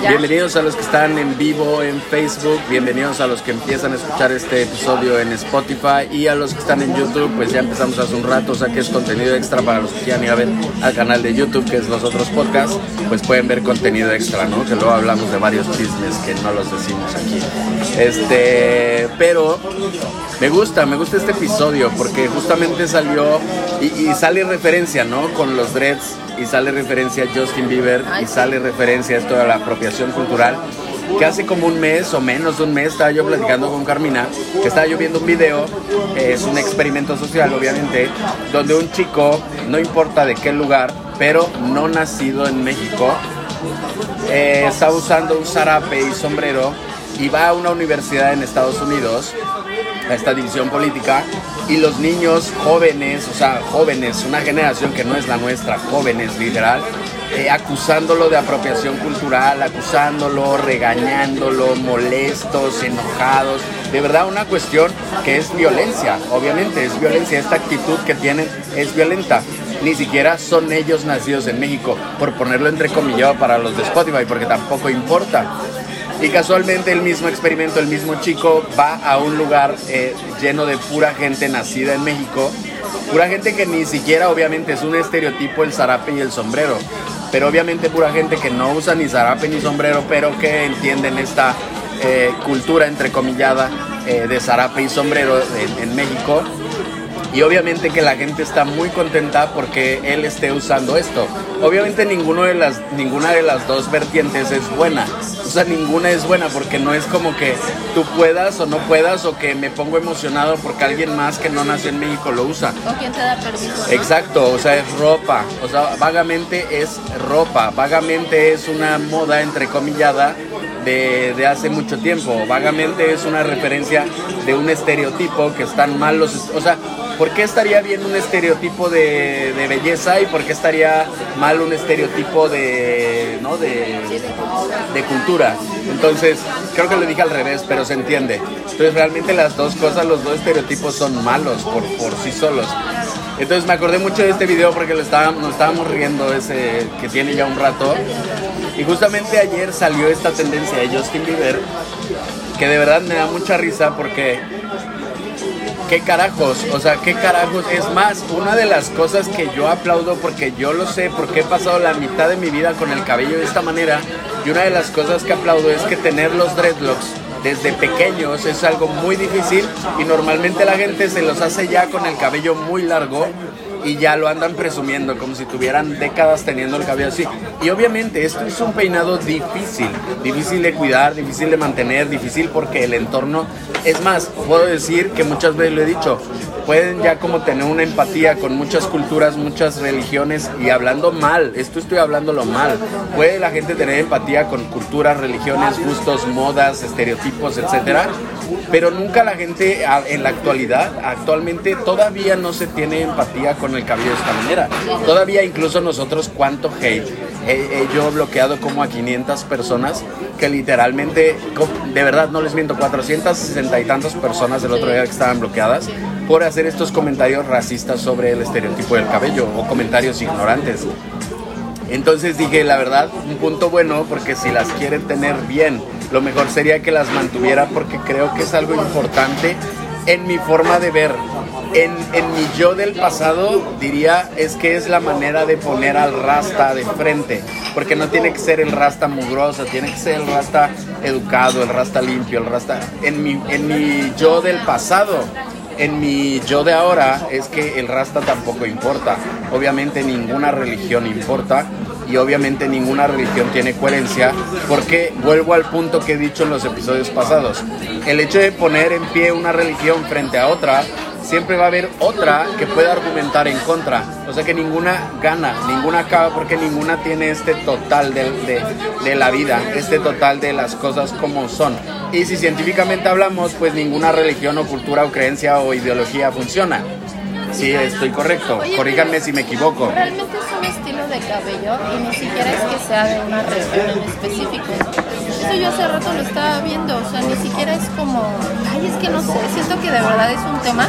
Bienvenidos a los que están en vivo en Facebook, bienvenidos a los que empiezan a escuchar este episodio en Spotify y a los que están en YouTube, pues ya empezamos hace un rato, o sea que es contenido extra para los que quieran ir a ver al canal de YouTube, que es los otros podcasts, pues pueden ver contenido extra, ¿no? Que luego hablamos de varios chismes que no los decimos aquí. Este, pero me gusta, me gusta este episodio porque justamente salió y, y sale referencia, ¿no? Con los dreads y sale referencia a Justin Bieber y sale referencia a esto de la apropiación cultural. Que hace como un mes o menos de un mes estaba yo platicando con Carmina, que estaba yo viendo un video, es un experimento social obviamente, donde un chico, no importa de qué lugar, pero no nacido en México, eh, está usando un zarape y sombrero y va a una universidad en Estados Unidos, a esta división política, y los niños jóvenes, o sea, jóvenes, una generación que no es la nuestra, jóvenes literal, eh, acusándolo de apropiación cultural, acusándolo, regañándolo, molestos, enojados. De verdad, una cuestión que es violencia, obviamente, es violencia. Esta actitud que tienen es violenta. Ni siquiera son ellos nacidos en México, por ponerlo entrecomillado para los de Spotify, porque tampoco importa. Y casualmente el mismo experimento, el mismo chico va a un lugar eh, lleno de pura gente nacida en México, pura gente que ni siquiera obviamente es un estereotipo el zarape y el sombrero, pero obviamente pura gente que no usa ni zarape ni sombrero, pero que entienden esta eh, cultura entrecomillada eh, de zarape y sombrero en, en México y obviamente que la gente está muy contenta porque él esté usando esto. Obviamente ninguno de las, ninguna de las dos vertientes es buena. O sea, ninguna es buena porque no es como que tú puedas o no puedas o que me pongo emocionado porque alguien más que no nació en México lo usa. O quien te da permiso. ¿no? Exacto, o sea, es ropa. O sea, vagamente es ropa. Vagamente es una moda entrecomillada de, hace mucho tiempo. Vagamente es una referencia de un estereotipo que están mal los... O sea, ¿por qué estaría bien un estereotipo de, belleza y por qué estaría mal un estereotipo de, ¿no? de, cultura? Entonces, creo que lo dije al revés, pero se entiende. Entonces, realmente las dos cosas, los dos estereotipos son malos por, por sí solos. Entonces me acordé mucho de este video porque lo estábamos, nos estábamos riendo ese que tiene ya un rato. Y justamente ayer salió esta tendencia de Justin Bieber que de verdad me da mucha risa porque qué carajos, o sea, qué carajos. Es más, una de las cosas que yo aplaudo porque yo lo sé, porque he pasado la mitad de mi vida con el cabello de esta manera. Y una de las cosas que aplaudo es que tener los dreadlocks desde pequeños es algo muy difícil y normalmente la gente se los hace ya con el cabello muy largo y ya lo andan presumiendo como si tuvieran décadas teniendo el cabello así. Y obviamente esto es un peinado difícil, difícil de cuidar, difícil de mantener, difícil porque el entorno, es más, puedo decir que muchas veces lo he dicho, pueden ya como tener una empatía con muchas culturas, muchas religiones y hablando mal, esto estoy hablándolo mal, puede la gente tener empatía con culturas, religiones, gustos, modas, estereotipos, etcétera, pero nunca la gente en la actualidad, actualmente todavía no se tiene empatía con el cabello de esta manera. Todavía incluso nosotros cuánto hate. He, he yo bloqueado como a 500 personas que literalmente, de verdad no les miento, 460 y tantas personas del otro día que estaban bloqueadas por hacer estos comentarios racistas sobre el estereotipo del cabello o comentarios ignorantes. Entonces dije, la verdad, un punto bueno, porque si las quieren tener bien, lo mejor sería que las mantuviera porque creo que es algo importante en mi forma de ver. En, en, mi yo del pasado diría es que es la manera de poner al rasta de frente, porque no tiene que ser el rasta mugroso, tiene que ser el rasta educado, el rasta limpio, el rasta... En mi, en mi yo del pasado en mi yo de ahora es que el rasta tampoco importa. Obviamente ninguna religión importa y obviamente ninguna religión tiene coherencia porque vuelvo al punto que he dicho en los episodios pasados. El hecho de poner en pie una religión frente a otra siempre va a haber otra que pueda argumentar en contra. O sea que ninguna gana, ninguna acaba porque ninguna tiene este total de, de, de, la vida, este total de las cosas como son. Y si científicamente hablamos, pues ninguna religión o cultura o creencia o ideología funciona. Sí, estoy correcto. Oye, Corríganme si me equivoco. Realmente es un estilo de cabello y ni siquiera es que sea de una región en específico. Eso yo hace rato lo estaba viendo, o sea, ni siquiera es como, ay, es que no sé, siento que de verdad es un tema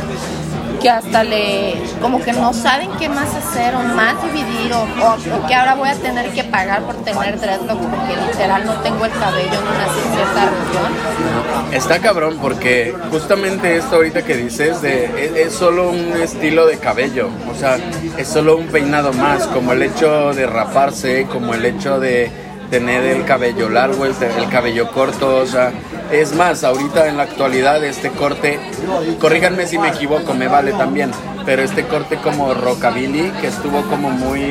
que hasta le, como que no saben qué más hacer o más dividir o, que ahora voy a tener que pagar por tener dreadlocks porque literal no tengo el cabello, en cierta región. Está cabrón porque justamente esto ahorita que dices de, es, solo un estilo de cabello, o sea, es solo un peinado más, como el hecho de raparse, como el hecho de tener el cabello largo, el, el cabello corto, o sea, es más, ahorita en la actualidad este corte, corríjanme si me equivoco, me vale también, pero este corte como rockabilly que estuvo como muy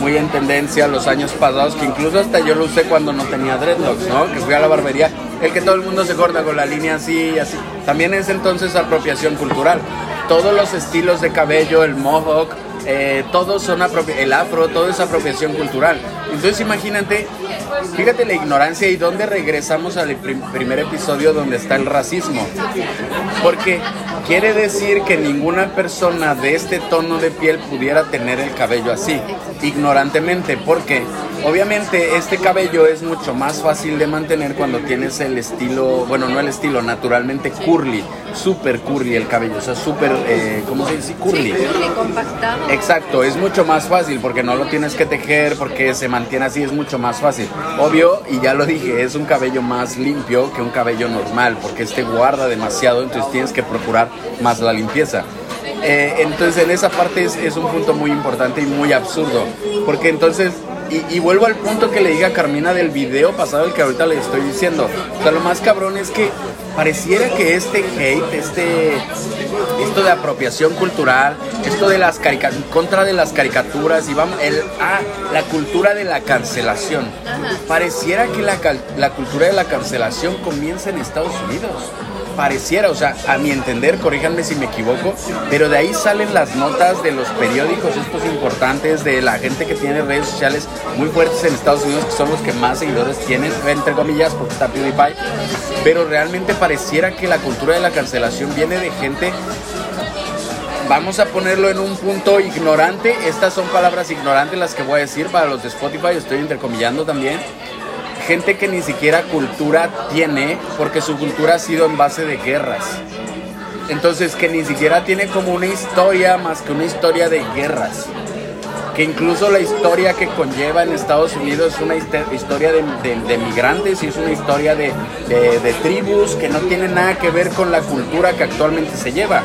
muy en tendencia los años pasados, que incluso hasta yo lo usé cuando no tenía dreadlocks, ¿no? Que fui a la barbería, el que todo el mundo se corta con la línea así y así. También es entonces apropiación cultural. Todos los estilos de cabello, el mohawk, eh, todos son el afro, todo es apropiación cultural. Entonces imagínate, fíjate la ignorancia y dónde regresamos al primer episodio donde está el racismo. Porque quiere decir que ninguna persona de este tono de piel pudiera tener el cabello así, ignorantemente, porque obviamente este cabello es mucho más fácil de mantener cuando tienes el estilo, bueno, no el estilo, naturalmente curly, super curly el cabello, o sea, súper, eh, ¿cómo se dice? Curly. compactado. Exacto, es mucho más fácil porque no lo tienes que tejer, porque se mantiene así, es mucho más fácil. Obvio, y ya lo dije, es un cabello más limpio que un cabello normal, porque este guarda demasiado, entonces tienes que procurar más la limpieza. Eh, entonces en esa parte es, un punto muy importante y muy absurdo, porque entonces y, vuelvo al punto que le dije a Carmina del video pasado, el que ahorita le estoy diciendo. O sea, lo más cabrón es que pareciera que este hate, este, esto de apropiación cultural, esto de las caricaturas, contra de las caricaturas y vamos, el, ah, la cultura de la cancelación. Pareciera que la, la cultura de la cancelación comienza en Estados Unidos pareciera, o sea, a mi entender, corríjanme si me equivoco, pero de ahí salen las notas de los periódicos estos importantes, de la gente que tiene redes sociales muy fuertes en Estados Unidos, que son los que más seguidores tienen, entre comillas, porque está PewDiePie, pero realmente pareciera que la cultura de la cancelación viene de gente vamos a ponerlo en un punto ignorante. Estas son palabras ignorantes las que voy a decir para los de Spotify, estoy intercomillando también gente que ni siquiera cultura tiene porque su cultura ha sido en base de guerras. Entonces que ni siquiera tiene como una historia más que una historia de guerras. Que incluso la historia que conlleva en Estados Unidos es una historia de, migrantes y es una historia de, de tribus que no tiene nada que ver con la cultura que actualmente se lleva.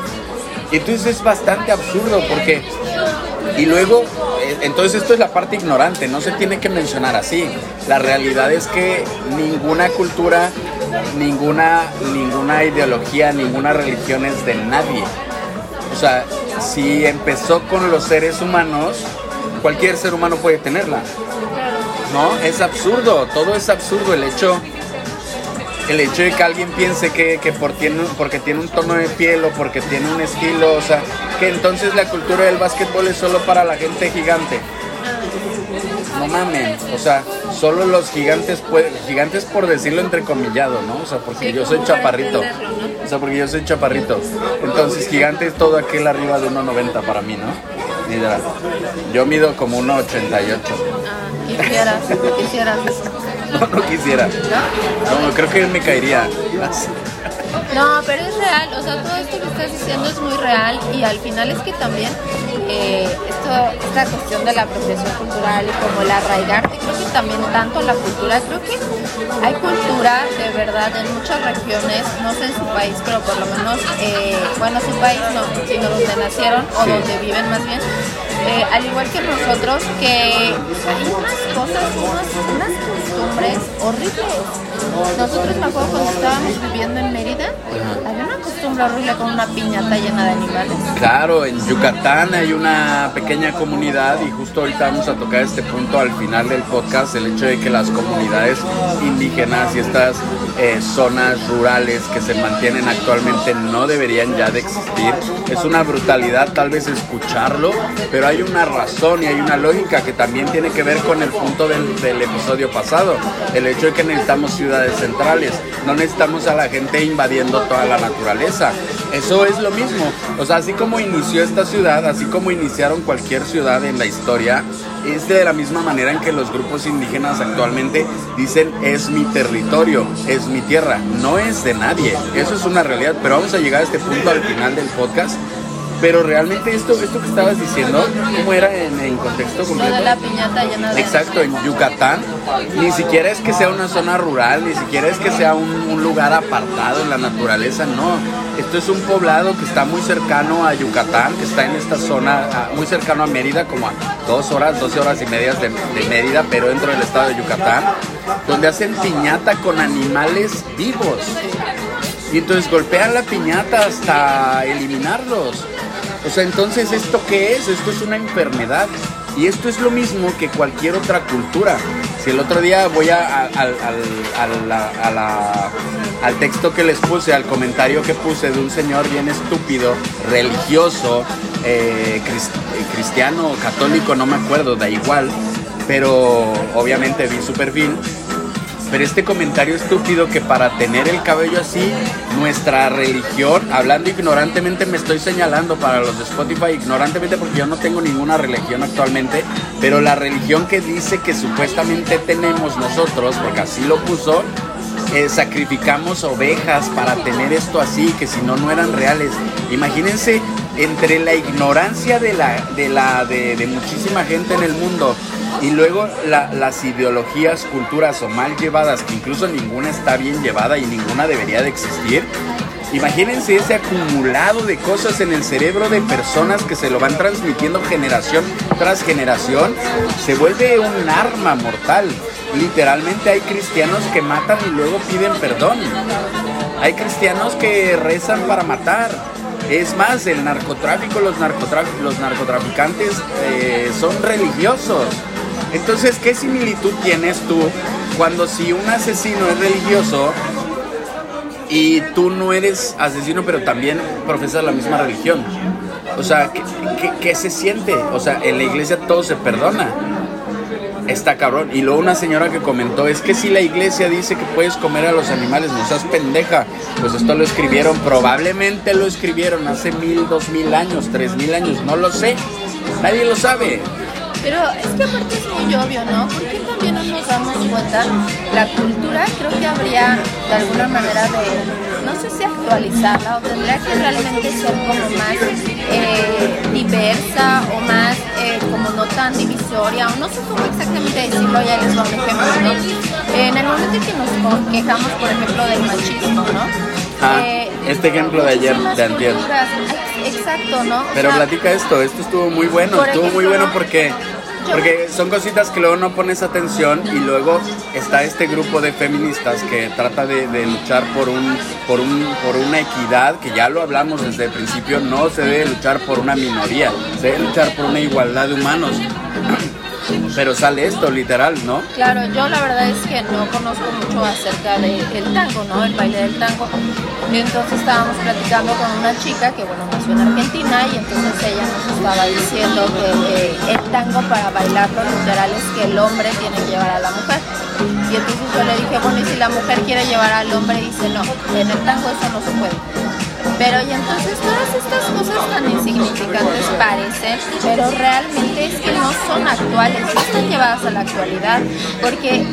Entonces es bastante absurdo porque... Y luego entonces esto es la parte ignorante, no se tiene que mencionar así. La realidad es que ninguna cultura, ninguna, ninguna ideología, ninguna religión es de nadie. O sea, si empezó con los seres humanos, cualquier ser humano puede tenerla. ¿No? Es absurdo, todo es absurdo. El hecho el hecho de que alguien piense que, por tiene, porque tiene un tono de piel o porque tiene un estilo, o sea, que entonces la cultura del básquetbol es solo para la gente gigante. No mamen, o sea, solo los gigantes pueden, gigantes por decirlo entrecomillado, ¿no? O sea, porque yo soy chaparrito. O sea, porque yo soy chaparrito. Entonces, gigante es todo aquel arriba de 1.90 para mí, ¿no? Yo mido como 1.88. Ah, quisieras, quisieras No, no quisiera. ¿No? No, creo que me caería. No, pero es real, o sea, todo esto que estás diciendo es muy real y al final es que también eh, esto, esta cuestión de la apropiación cultural y como el arraigarte, creo que también tanto la cultura, creo que hay cultura de verdad en muchas regiones, no sé en su país, pero por lo menos, eh, bueno, su país no, sino donde nacieron o donde viven más bien, eh, al igual que nosotros, que hay unas cosas, unas, unas costumbres horribles. Nosotros me acuerdo cuando estábamos viviendo en Mérida, había horrible con una piñata llena de animales. Claro, en Yucatán hay una pequeña comunidad y justo ahorita vamos a tocar este punto al final del podcast, el hecho de que las comunidades indígenas y estas eh, zonas rurales que se mantienen actualmente no deberían ya de existir. Es una brutalidad tal vez escucharlo, pero hay una razón y hay una lógica que también tiene que ver con el punto del, del episodio pasado, el hecho de que necesitamos ciudades centrales. No necesitamos a la gente invadiendo toda la naturaleza. Eso es lo mismo. O sea, así como inició esta ciudad, así como iniciaron cualquier ciudad en la historia, es de la misma manera en que los grupos indígenas actualmente dicen es mi territorio, es mi tierra. No es de nadie. Eso es una realidad. Pero vamos a llegar a este punto al final del podcast Pero realmente esto, esto que estabas diciendo, ¿cómo era en, en contexto completo? De la piñata llena de... Exacto, en Yucatán, ni siquiera es que sea una zona rural, ni siquiera es que sea un, un lugar apartado en la naturaleza, no. Esto es un poblado que está muy cercano a Yucatán, que está en esta zona, muy cercano a Mérida, como a dos horas, doce horas y medias de, de Mérida, pero dentro del estado de Yucatán, donde hacen piñata con animales vivos. Y entonces golpean la piñata hasta eliminarlos. O sea, entonces, ¿esto qué es? Esto es una enfermedad. Y esto es lo mismo que cualquier otra cultura. Si el otro día voy a, a- al- texto que les puse, al comentario que puse de un señor bien estúpido, religioso, eh, cris- eh, cristiano, católico, no me acuerdo, da igual, pero obviamente vi su perfil pero este comentario estúpido que para tener el cabello así, nuestra religión, hablando ignorantemente, me estoy señalando para los de Spotify, ignorantemente porque yo no tengo ninguna religión actualmente, pero la religión que dice que supuestamente tenemos nosotros, porque así lo puso, eh, sacrificamos ovejas para tener esto así, que si no, no eran reales. Imagínense entre la ignorancia de, la, de, la, de, de muchísima gente en el mundo y luego la- las ideologías, culturas o mal llevadas, que incluso ninguna está bien llevada y ninguna debería de existir. Imagínense ese acumulado de cosas en el cerebro de personas que se lo van transmitiendo generación tras generación, se vuelve un arma mortal. Literalmente hay cristianos que matan y luego piden perdón. Hay cristianos que rezan para matar. Es más, el narcotráfico, los, los narcotraficantes eh, son religiosos. Entonces, ¿qué similitud tienes tú cuando si un asesino es religioso y tú no eres asesino, pero también profesas la misma religión? O sea, ¿qué, qué- se siente? O sea, en la iglesia todo se perdona. Está cabrón. Y luego una señora que comentó, es que si la iglesia dice que puedes comer a los animales, no seas pendeja. Pues esto lo escribieron, probablemente lo escribieron hace mil, dos mil años, tres mil años, no lo sé. Nadie lo sabe. Pero es que aparte es muy obvio, ¿no? Porque también no nos damos cuenta, la cultura creo que habría de alguna manera de, no sé si actualizarla o tendría que realmente ser como más eh, diversa o más eh, como no tan divisoria o no sé cómo exactamente decirlo, ya les doy un ejemplo. En el momento en que nos quejamos, por ejemplo, del machismo, ¿no? Eh, este ejemplo de ayer, de antier. culturas- Exacto, ¿no? O Pero sea, platica esto, esto estuvo muy bueno, estuvo muy bueno porque porque son cositas que luego no pones atención y luego está este grupo de feministas que trata de, de luchar por un por un por una equidad que ya lo hablamos desde el principio, no se debe luchar por una minoría, se debe luchar por una igualdad de humanos. Pero sale esto literal, ¿no? Claro, yo la verdad es que no conozco mucho acerca del tango, ¿no? El baile del tango. Y entonces estábamos platicando con una chica que, bueno, nació en Argentina y entonces ella nos estaba diciendo que el tango para bailarlo literal es que el hombre tiene que llevar a la mujer. Y entonces yo le dije, bueno, y si la mujer quiere llevar al hombre, dice, no, en el tango eso no se puede. Pero y entonces todas estas cosas tan insignificantes parecen, pero realmente es que no son actuales, no están llevadas a la actualidad, porque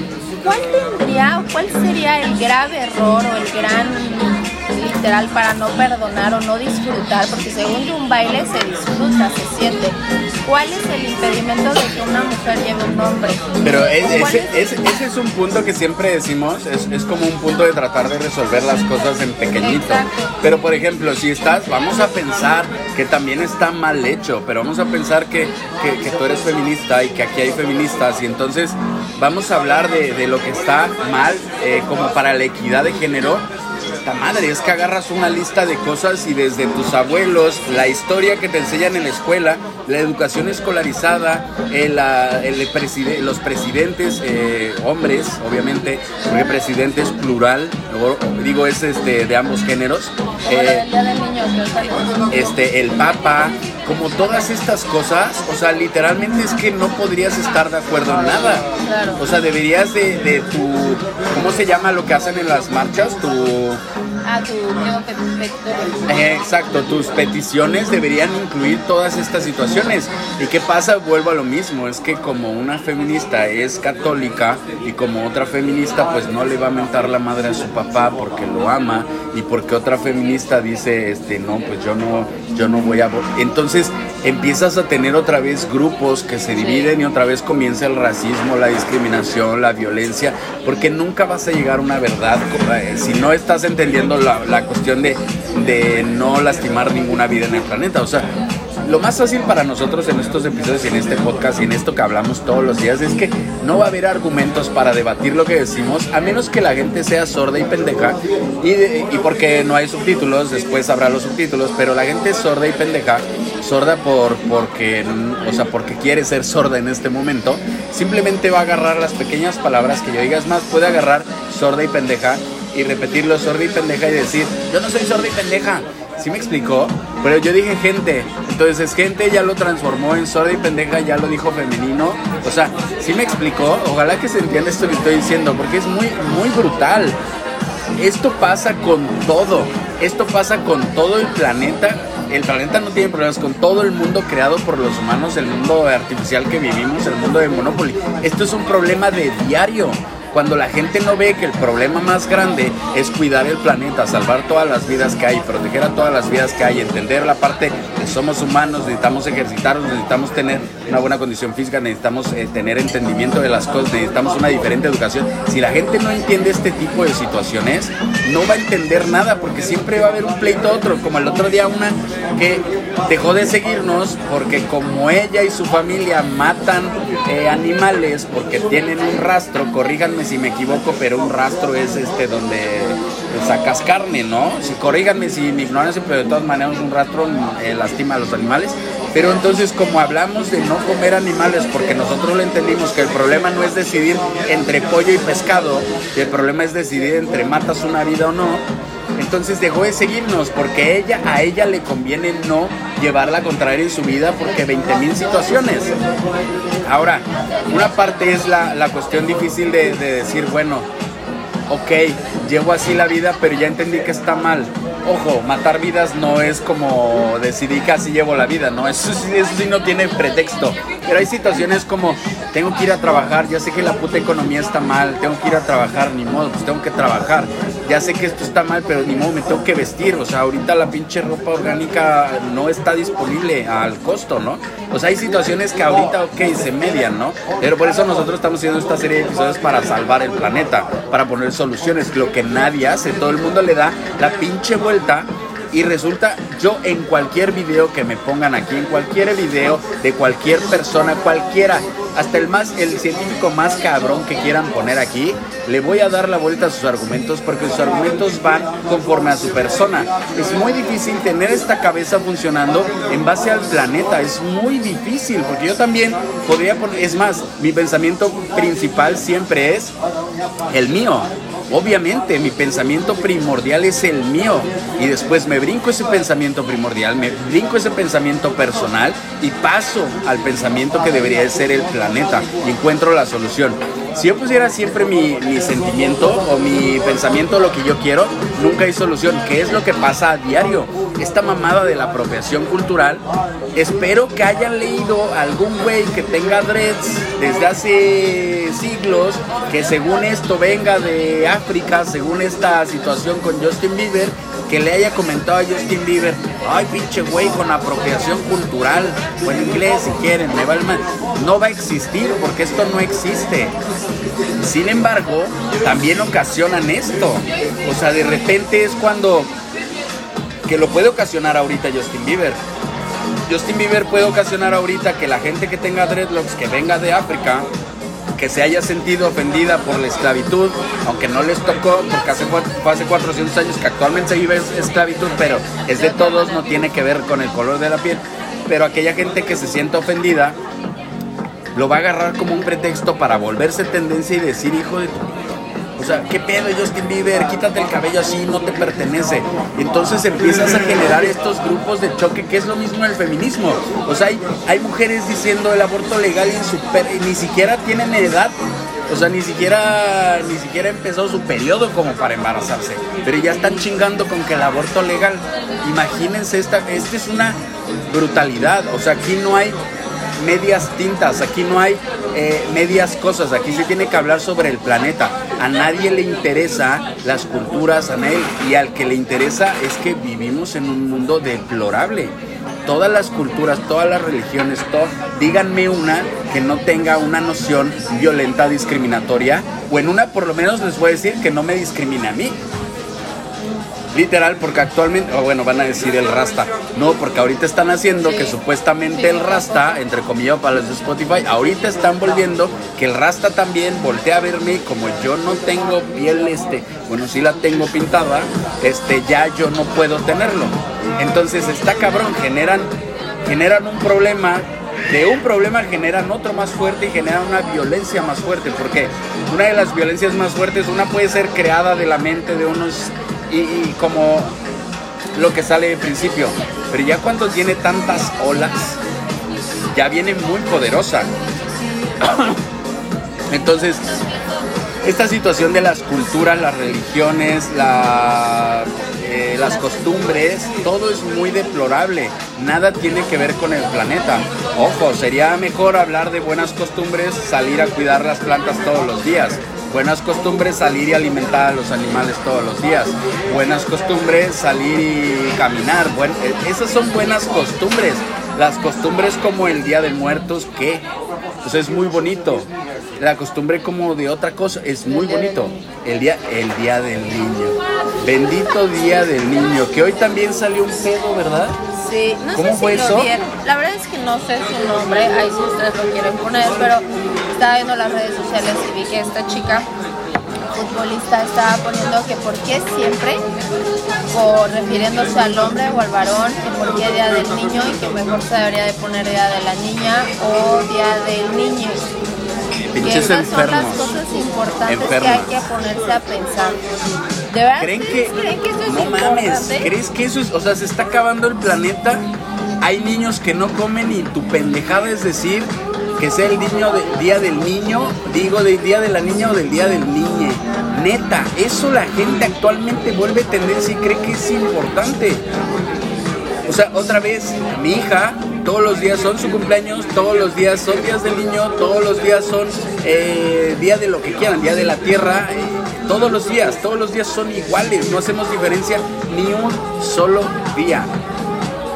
¿cuál tendría o cuál sería el grave error o el gran literal para no perdonar o no disfrutar? Porque según yo un baile se disfruta, se siente. ¿Cuál es el impedimento de que una mujer lleve un hombre? Pero es- ¿O cuál ese, ese- ese es un punto que siempre decimos, es, es como un punto de tratar de resolver las cosas en pequeñito. Exacto. Pero por ejemplo, si estás, vamos a pensar que también está mal hecho, pero vamos a pensar que, que- que tú eres feminista y que aquí hay feministas y entonces vamos a hablar de, de lo que está mal eh, como para la equidad de género. Esta madre, es que agarras una lista de cosas y desde tus abuelos, la historia que te enseñan en la escuela, la educación escolarizada, el, ah, el preside- los presidentes, eh, hombres, obviamente, porque presidente es plural, o- digo es este, de ambos géneros, eh, este, el Papa, como todas estas cosas, o sea, literalmente es que no podrías estar de acuerdo en nada. O sea, deberías de, de tu, ¿cómo se llama lo que hacen en las marchas? Tu, a tu petitor. Eh, Exacto, tus peticiones deberían incluir todas estas situaciones. ¿Y qué pasa? Vuelvo a lo mismo, es que como una feminista es católica y como otra feminista pues no le va a mentar la madre a su papá porque lo ama y porque otra feminista dice, este, no, pues yo no, yo no voy a... vo-". Entonces empiezas a tener otra vez grupos que se dividen y otra vez comienza el racismo, la discriminación, la violencia, porque nunca vas a llegar a una verdad eh, si no estás entendiendo la, la cuestión de, de no lastimar ninguna vida en el planeta. O sea, lo más fácil para nosotros en estos episodios y en este podcast y en esto que hablamos todos los días es que no va a haber argumentos para debatir lo que decimos a menos que la gente sea sorda y pendeja y, y porque no hay subtítulos, después habrá los subtítulos, pero la gente es sorda y pendeja, sorda por porque o sea, porque quiere ser sorda en este momento, simplemente va a agarrar las pequeñas palabras que yo diga, es más, puede agarrar sorda y pendeja y repetirlo sorda y pendeja y decir, yo no soy sorda y pendeja. ¿Sí me explicó? Pero yo dije gente. Entonces gente ya lo transformó en sorda y pendeja, ya lo dijo femenino. O sea, ¿sí me explicó? Ojalá que se entienda esto que estoy diciendo, porque es muy, muy brutal. Esto pasa con todo. Esto pasa con todo el planeta. El planeta no tiene problemas con todo el mundo creado por los humanos, el mundo artificial que vivimos, el mundo de Monopoly. Esto es un problema de diario. Cuando la gente no ve que el problema más grande es cuidar el planeta, salvar todas las vidas que hay, proteger a todas las vidas que hay, entender la parte de somos humanos, necesitamos ejercitarnos, necesitamos tener una buena condición física, necesitamos eh, tener entendimiento de las cosas, necesitamos una diferente educación. Si la gente no entiende este tipo de situaciones, no va a entender nada porque siempre va a haber un pleito otro, como el otro día una que dejó de seguirnos porque como ella y su familia matan eh, animales porque tienen un rastro, si me equivoco, pero un rastro es este donde sacas carne, ¿no? Si corríganme si mi ignorancia, pero de todas maneras un rastro eh, lastima a los animales. Pero entonces como hablamos de no comer animales, porque nosotros le entendimos que el problema no es decidir entre pollo y pescado, el problema es decidir entre matas una vida o no, entonces dejó de seguirnos porque ella, a ella le conviene no llevar la contraria en su vida porque 20 mil situaciones. Ahora, una parte es la, la cuestión difícil de, de decir, bueno, ok, llevo así la vida, pero ya entendí que está mal. Ojo, matar vidas no es como decidir que así llevo la vida, ¿no? Eso, eso sí no tiene pretexto. Pero hay situaciones como, tengo que ir a trabajar, ya sé que la puta economía está mal, tengo que ir a trabajar, ni modo, pues tengo que trabajar. Ya sé que esto está mal, pero ni modo, me tengo que vestir. O sea, ahorita la pinche ropa orgánica no está disponible al costo, ¿no? O sea, hay situaciones que ahorita, ok, se median, ¿no? Pero por eso nosotros estamos haciendo esta serie de episodios para salvar el planeta, para poner soluciones, lo que nadie hace. Todo el mundo le da la pinche vuelta y resulta, yo en cualquier video que me pongan aquí, en cualquier video de cualquier persona, cualquiera, hasta el más, el científico más cabrón que quieran poner aquí, le voy a dar la vuelta a sus argumentos porque sus argumentos van conforme a su persona. Es muy difícil tener esta cabeza funcionando en base al planeta, es muy difícil porque yo también podría poner, es más, mi pensamiento principal siempre es el mío. Obviamente, mi pensamiento primordial es el mío. Y después me brinco ese pensamiento primordial, me brinco ese pensamiento personal y paso al pensamiento que debería de ser el planeta y encuentro la solución. Si yo pusiera siempre mi, mi sentimiento o mi pensamiento lo que yo quiero, nunca hay solución. ¿Qué es lo que pasa a diario? Esta mamada de la apropiación cultural, espero que hayan leído algún güey que tenga dreads desde hace siglos, que según esto venga de África, según esta situación con Justin Bieber, que le haya comentado a Justin Bieber, ay pinche güey con apropiación cultural, o en inglés si quieren, me va el mal. No va a existir porque esto no existe. Sin embargo, también ocasionan esto. O sea, de repente es cuando que lo puede ocasionar ahorita Justin Bieber. Justin Bieber puede ocasionar ahorita que la gente que tenga dreadlocks que venga de África que se haya sentido ofendida por la esclavitud, aunque no les tocó, porque hace, hace 400 años que actualmente se vive es- esclavitud, pero es de todos, no tiene que ver con el color de la piel. Pero aquella gente que se sienta ofendida lo va a agarrar como un pretexto para volverse tendencia y decir, hijo de o sea, ¿qué pedo Justin Bieber? Quítate el cabello así, no te pertenece. Entonces empiezas a generar estos grupos de choque, que es lo mismo en el feminismo. O sea, hay, hay mujeres diciendo el aborto legal y, en su per- y ni siquiera tienen edad O sea, ni siquiera, ni siquiera empezó su periodo como para embarazarse. Pero ya están chingando con que el aborto legal. Imagínense, esta, esta es una brutalidad. O sea, aquí no hay medias tintas, aquí no hay eh, medias cosas, aquí se tiene que hablar sobre el planeta. A nadie le interesa las culturas, a nadie, y al que le interesa es que vivimos en un mundo deplorable todas las culturas, todas las religiones, díganme una que no tenga una noción violenta, discriminatoria, o en una por lo menos les voy a decir que no me discrimine a mí. Literal, porque actualmente, o bueno, van a decir el rasta. No, porque ahorita están haciendo que supuestamente el rasta, entre comillas para los de Spotify, ahorita están volviendo que el rasta también voltea a verme como yo no tengo piel, este, bueno, sí la tengo pintada, este, ya yo no puedo tenerlo. Entonces está cabrón, generan, generan un problema de un problema generan otro más fuerte y generan una violencia más fuerte, porque una de las violencias más fuertes, una puede ser creada de la mente de unos y, como lo que sale de principio. Pero ya cuando tiene tantas olas, ya viene muy poderosa. Entonces, esta situación de las culturas, las religiones, eh, las costumbres, todo es muy deplorable. Nada tiene que ver con el planeta. Ojo, sería mejor hablar de buenas costumbres, salir a cuidar las plantas todos los días. Buenas costumbres salir y alimentar a los animales todos los días. Buenas costumbres salir y caminar. Bueno, e, esas son buenas costumbres. Las costumbres como el Día de Muertos, que pues es muy bonito. La costumbre como de otra cosa es muy bonito. El día, el día del niño. Bendito día del niño. Que hoy también salió un pedo, ¿verdad? Sí, no ¿Cómo sé fue si eso? Lo La verdad es que no sé su nombre, ahí si ustedes lo quieren poner, pero estaba viendo las redes sociales y vi que esta chica futbolista estaba poniendo que por qué siempre, por refiriéndose al hombre o al varón, que por qué día del niño y que mejor se debería de poner día de la niña o día del niño. que esas son las cosas importantes que hay que ponerse a pensar. ¿De verdad? ¿Creen que, ¿creen que eso es no mames, ¿crees que eso es, o sea, se está acabando el planeta? Hay niños que no comen y tu pendejada es decir que sea el niño día del niño, digo del día de la niña o del día del niño. Neta, eso la gente actualmente vuelve tendencia y cree que es importante. O sea, otra vez, mi hija, todos los días son su cumpleaños, todos los días son días del niño, todos los días son eh, día de lo que quieran, día de la tierra, eh, todos los días, todos los días son iguales, no hacemos diferencia ni un solo día.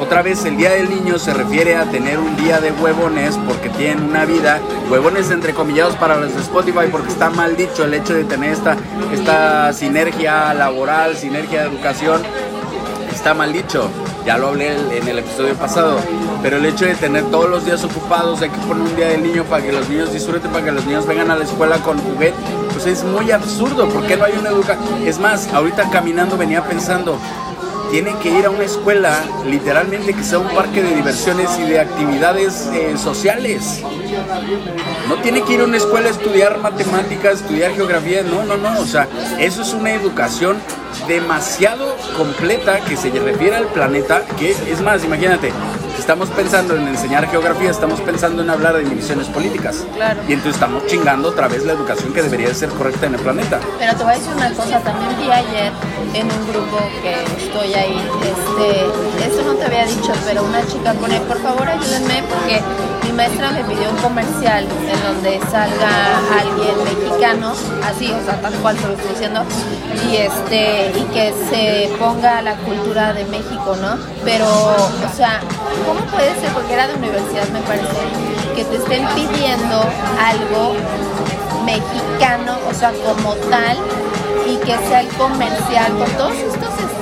Otra vez el Día del Niño se refiere a tener un día de huevones porque tienen una vida, huevones entrecomillados para los de Spotify porque está mal dicho el hecho de tener esta, esta sinergia laboral, sinergia de educación, está mal dicho, ya lo hablé en el episodio pasado, pero el hecho de tener todos los días ocupados, hay que poner un Día del Niño para que los niños disfruten, para que los niños vengan a la escuela con juguete, pues es muy absurdo, ¿por qué no hay una educación? Es más, ahorita caminando venía pensando, tiene que ir a una escuela, literalmente que sea un parque de diversiones y de actividades eh, sociales. No tiene que ir a una escuela a estudiar matemáticas, estudiar geografía, no, no, no, o sea, eso es una educación demasiado completa que se refiere al planeta, que es más, imagínate, estamos pensando en enseñar geografía, estamos pensando en hablar de divisiones políticas. Claro. Y entonces estamos chingando otra vez la educación que debería ser correcta en el planeta. Pero te voy a decir una cosa, también vi ayer en un grupo que estoy ahí, este, esto no te había dicho, pero una chica pone, por favor ayúdenme porque mi maestra me pidió un comercial en donde salga alguien mexicano, así, o sea, tal cual se lo estoy diciendo, y este, y que se ponga la cultura de México, ¿no? Pero, o sea, ¿cómo puede ser? Porque era de universidad, me parece, que te estén pidiendo algo mexicano, o sea, como tal, y que sea el comercial con todos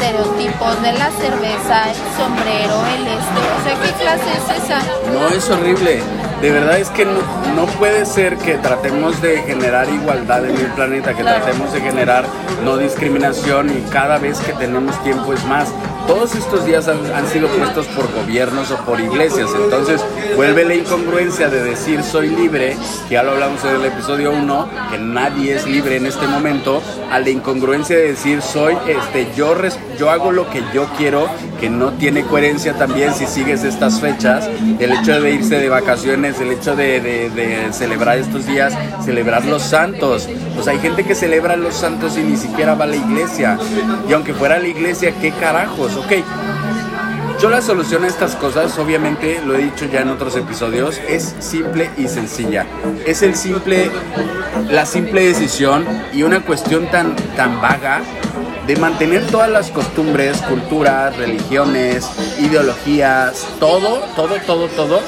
estereotipos de la cerveza, el sombrero, el este, o sea, ¿qué clase es esa? No, es horrible. De verdad es que no, puede ser que tratemos de generar igualdad en el planeta, que tratemos de generar no discriminación y cada vez que tenemos tiempo es más todos estos días han, sido puestos por gobiernos o por iglesias. Entonces vuelve la incongruencia de decir soy libre, que ya lo hablamos en el episodio 1, que nadie es libre en este momento, a la incongruencia de decir soy, este, yo, yo hago lo que yo quiero, que no tiene coherencia también si sigues estas fechas, el hecho de irse de vacaciones, el hecho de, de, celebrar estos días, celebrar los santos. Sea, hay gente que celebra los santos y ni siquiera va a la iglesia. Y aunque fuera a la iglesia, ¿qué carajos? Ok, yo la solución a estas cosas, obviamente, lo he dicho ya en otros episodios, es simple y sencilla. Es el simple, la simple decisión y una cuestión tan, tan vaga de mantener todas las costumbres, culturas, religiones, ideologías, todo, todo, todo, todo,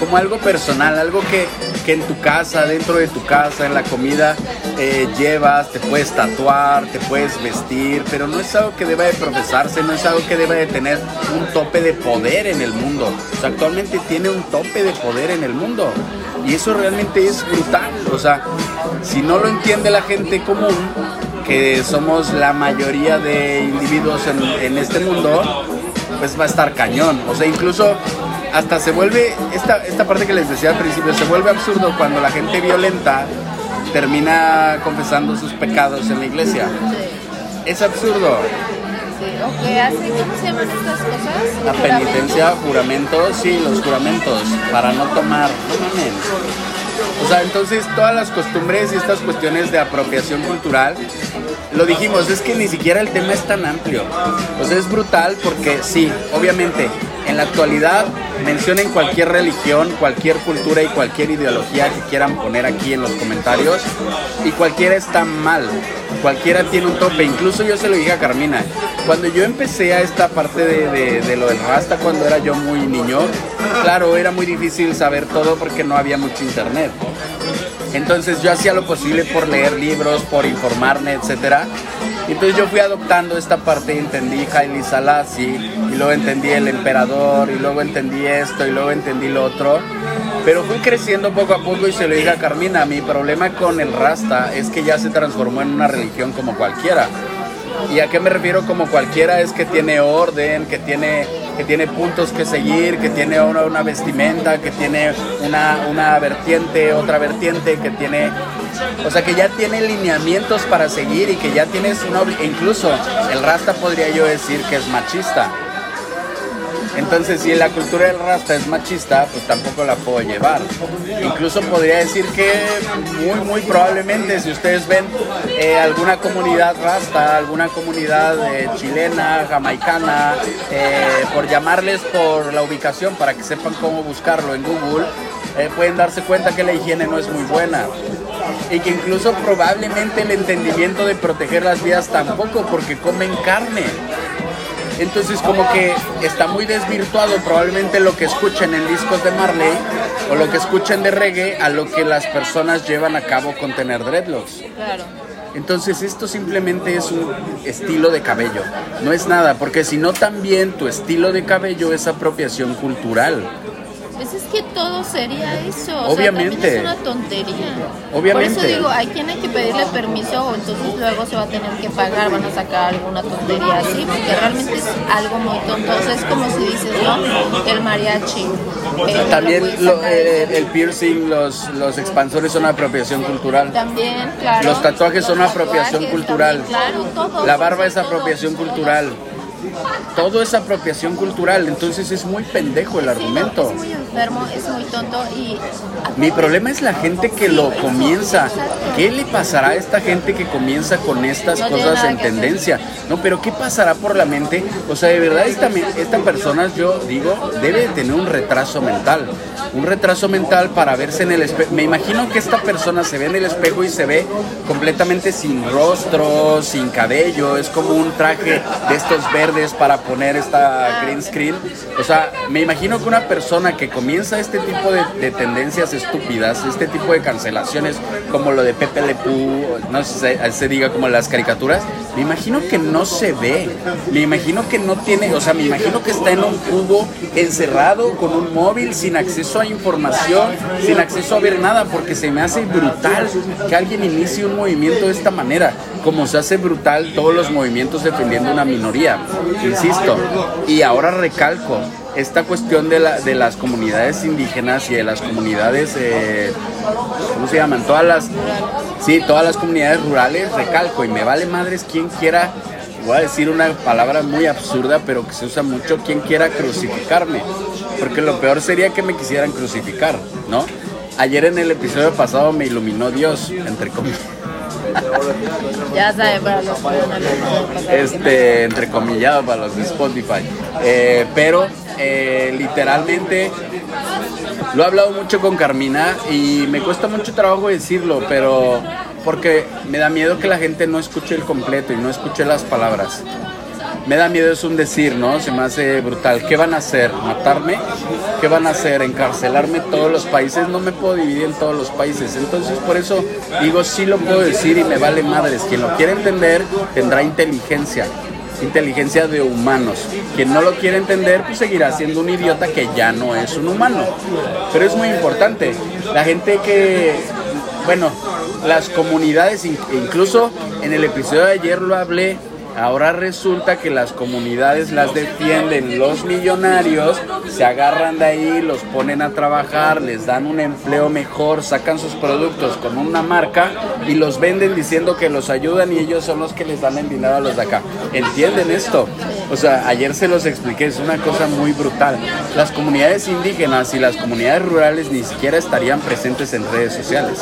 como algo personal, algo que, que en tu casa, dentro de tu casa, en la comida, eh, llevas, te puedes tatuar, te puedes vestir, pero no es algo que deba de profesarse, no es algo que deba de tener un tope de poder en el mundo. O sea, actualmente tiene un tope de poder en el mundo. Y eso realmente es brutal. O sea, si no lo entiende la gente común, que somos la mayoría de individuos en, en este mundo, pues va a estar cañón. O sea, incluso hasta se vuelve, esta, esta parte que les decía al principio, se vuelve absurdo cuando la gente violenta termina confesando sus pecados en la iglesia. Es absurdo. ¿Cómo se llaman estas cosas? La penitencia, juramentos, sí, los juramentos, para no tomar, no mames. O sea, entonces todas las costumbres y estas cuestiones de apropiación cultural, lo dijimos, es que ni siquiera el tema es tan amplio. O sea, es brutal porque sí, obviamente, en la actualidad mencionen cualquier religión, cualquier cultura y cualquier ideología que quieran poner aquí en los comentarios y cualquiera está mal, cualquiera tiene un tope, incluso yo se lo dije a Carmina, cuando yo empecé a esta parte de, de, lo del rasta cuando era yo muy niño, claro, era muy difícil saber todo porque no había mucho internet. Entonces yo hacía lo posible por leer libros, por informarme, etcétera. Entonces yo fui adoptando esta parte y entendí Haile Selassie, y luego entendí el emperador, y luego entendí esto, y luego entendí lo otro. Pero fui creciendo poco a poco y se lo dije a Carmina, mi problema con el Rasta es que ya se transformó en una religión como cualquiera. ¿Y a qué me refiero como cualquiera? Es que tiene orden, que tiene, que tiene puntos que seguir, que tiene una, una vestimenta, que tiene una, una vertiente, otra vertiente, que tiene... O sea, que ya tiene lineamientos para seguir y que ya tienes una... Incluso el rasta podría yo decir que es machista. Entonces, si la cultura del rasta es machista, pues tampoco la puedo llevar. Incluso podría decir que muy, muy probablemente si ustedes ven eh, alguna comunidad rasta, alguna comunidad eh, chilena, jamaicana, eh, por llamarles por la ubicación para que sepan cómo buscarlo en Google, pueden darse cuenta que la higiene no es muy buena y que incluso probablemente el entendimiento de proteger las vidas tampoco porque comen carne. Entonces como que está muy desvirtuado probablemente lo que escuchen en discos de Marley o lo que escuchen de reggae a lo que las personas llevan a cabo con tener dreadlocks. Claro. Entonces esto simplemente es un estilo de cabello, no es nada, porque si no también tu estilo de cabello es apropiación cultural. Pues es que todo sería eso. Obviamente. es una tontería. Obviamente. Por eso digo, hay quien hay que pedirle permiso o entonces luego se va a tener que pagar, van a sacar alguna tontería así, porque realmente es algo muy tonto. O sea, es como si dices, ¿no? El mariachi. Eh, También eh, el piercing, los, los expansores son apropiación cultural. También, claro. Los tatuajes son apropiación cultural. claro, todo. La barba es apropiación cultural todo es apropiación cultural, entonces es muy pendejo el argumento. es muy enfermo, es muy tonto y... Mi problema es la gente que lo comienza. ¿Qué le pasará a esta gente que comienza con estas cosas en tendencia? No, pero ¿qué pasará por la mente? O sea, de verdad esta, esta persona, yo digo, debe tener un retraso mental. Un retraso mental para verse en el espejo. Me imagino que esta persona se ve en el espejo y se ve completamente sin rostro, sin cabello. Es como un traje de estos verdes para poner esta green screen. O sea, me imagino que una persona que comienza este tipo de, tendencias estúpidas, este tipo de cancelaciones, como lo de Pepe Le no sé si se diga como las caricaturas, me imagino que no se ve. Me imagino que no tiene, o sea, me imagino que está en un cubo encerrado con un móvil sin acceso a información, sin acceso a ver nada, porque se me hace brutal que alguien inicie un movimiento de esta manera, como se hace brutal todos los movimientos defendiendo una minoría, insisto. Y ahora recalco, esta cuestión de, la, de las comunidades indígenas y de las comunidades, eh, ¿cómo se llaman? Todas las, sí, todas las comunidades rurales, recalco, y me vale madres quien quiera voy a decir una palabra muy absurda, pero que se usa mucho, quien quiera crucificarme. Porque lo peor sería que me quisieran crucificar, ¿no? Ayer en el episodio pasado me iluminó Dios, entre comillas. Ya saben, para los Este, entrecomillado para los de Spotify. Eh, pero eh, literalmente lo he hablado mucho con Carmina y me cuesta mucho trabajo decirlo, pero porque me da miedo que la gente no escuche el completo y no escuche las palabras. Me da miedo es un decir, ¿no? Se me hace brutal. ¿Qué van a hacer? ¿Matarme? ¿Qué van a hacer? ¿Encarcelarme todos los países? No me puedo dividir en todos los países. Entonces, por eso digo, sí lo puedo decir y me vale madres. Quien lo quiere entender tendrá inteligencia inteligencia de humanos. Quien no lo quiere entender, pues seguirá siendo un idiota que ya no es un humano. Pero es muy importante. La gente que, bueno, las comunidades, incluso en el episodio de ayer lo hablé, Ahora resulta que las comunidades las defienden los millonarios, se agarran de ahí, los ponen a trabajar, les dan un empleo mejor, sacan sus productos con una marca y los venden diciendo que los ayudan y ellos son los que les dan el dinero a los de acá. ¿Entienden esto? O sea, ayer se los expliqué, es una cosa muy brutal. Las comunidades indígenas y las comunidades rurales ni siquiera estarían presentes en redes sociales.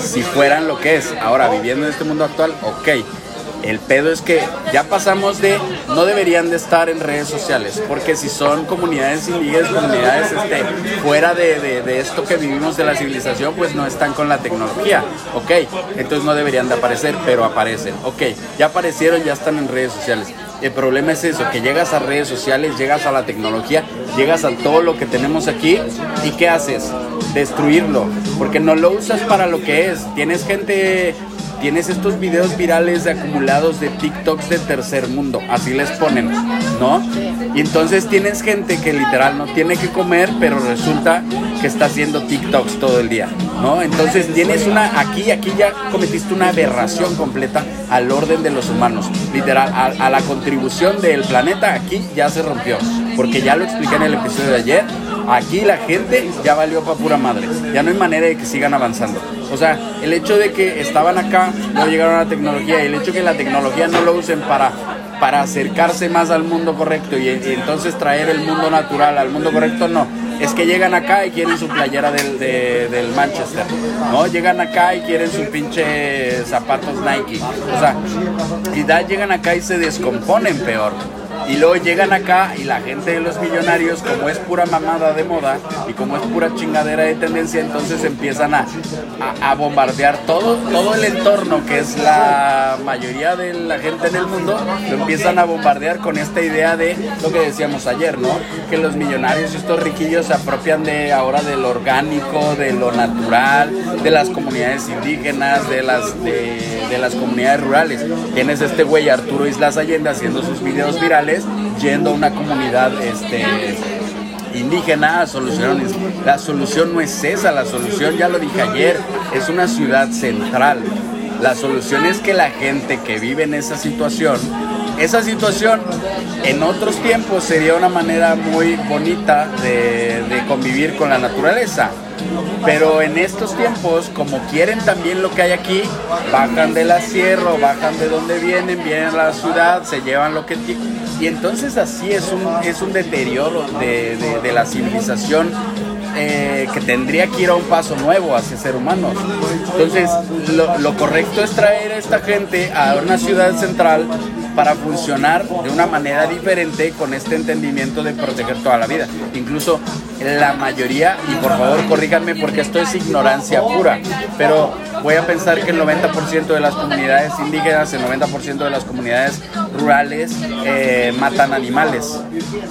Si fueran lo que es. Ahora, viviendo en este mundo actual, ok el pedo es que ya pasamos de no deberían de estar en redes sociales, porque si son comunidades indígenas, comunidades este, fuera de, de, esto que vivimos de la civilización, pues no están con la tecnología. Ok, entonces no deberían de aparecer, pero aparecen. Ok, ya aparecieron, ya están en redes sociales. El problema es eso, que llegas a redes sociales, llegas a la tecnología, llegas a todo lo que tenemos aquí y ¿qué haces? Destruirlo, porque no lo usas para lo que es. Tienes gente tienes estos videos virales acumulados de TikToks de tercer mundo, así les ponen, ¿no? Y entonces tienes gente que literal no tiene que comer, pero resulta que está haciendo TikToks todo el día, ¿no? Entonces tienes una, aquí, aquí ya cometiste una aberración completa al orden de los humanos, literal, a, a la contribución del planeta, aquí ya se rompió, porque ya lo expliqué en el episodio de ayer, aquí la gente ya valió para pura madre, ya no hay manera de que sigan avanzando. O sea, el hecho de que estaban acá, no llegaron a la tecnología, y el hecho de que la tecnología no lo usen para, para acercarse más al mundo correcto y, entonces traer el mundo natural al mundo correcto, no. Es que llegan acá y quieren su playera del, del Manchester, ¿no? Llegan acá y quieren su pinche zapatos Nike. O sea, y da, llegan acá y se descomponen peor. Y luego llegan acá y la gente de los millonarios, como es pura mamada de moda y como es pura chingadera de tendencia, entonces empiezan a, bombardear todo, todo el entorno, que es la mayoría de la gente en el mundo, lo empiezan a bombardear con esta idea de lo que decíamos ayer, ¿no? Que los millonarios, estos riquillos, se apropian de ahora del orgánico, de lo natural, de las comunidades indígenas, de las, de las comunidades rurales. Tienes este güey Arturo Islas Allende haciendo sus videos virales yendo a una comunidad este, indígena a solucionar. La solución no es esa, la solución, ya lo dije ayer, es una ciudad central. La solución es que la gente que vive en esa situación, esa situación en otros tiempos sería una manera muy bonita de, convivir con la naturaleza pero en estos tiempos, como quieren también lo que hay aquí, bajan de la sierra, bajan de donde vienen, vienen a la ciudad, se llevan lo que y entonces así es un, es un deterioro de, de, la civilización eh, que tendría que ir a un paso nuevo hacia ser humanos. Entonces, lo, lo, correcto es traer a esta gente a una ciudad central para funcionar de una manera diferente con este entendimiento de proteger toda la vida. Incluso la mayoría, y por favor corríganme porque esto es ignorancia pura, pero voy a pensar que el 90% de las comunidades indígenas, el 90% de las comunidades rurales eh, matan animales.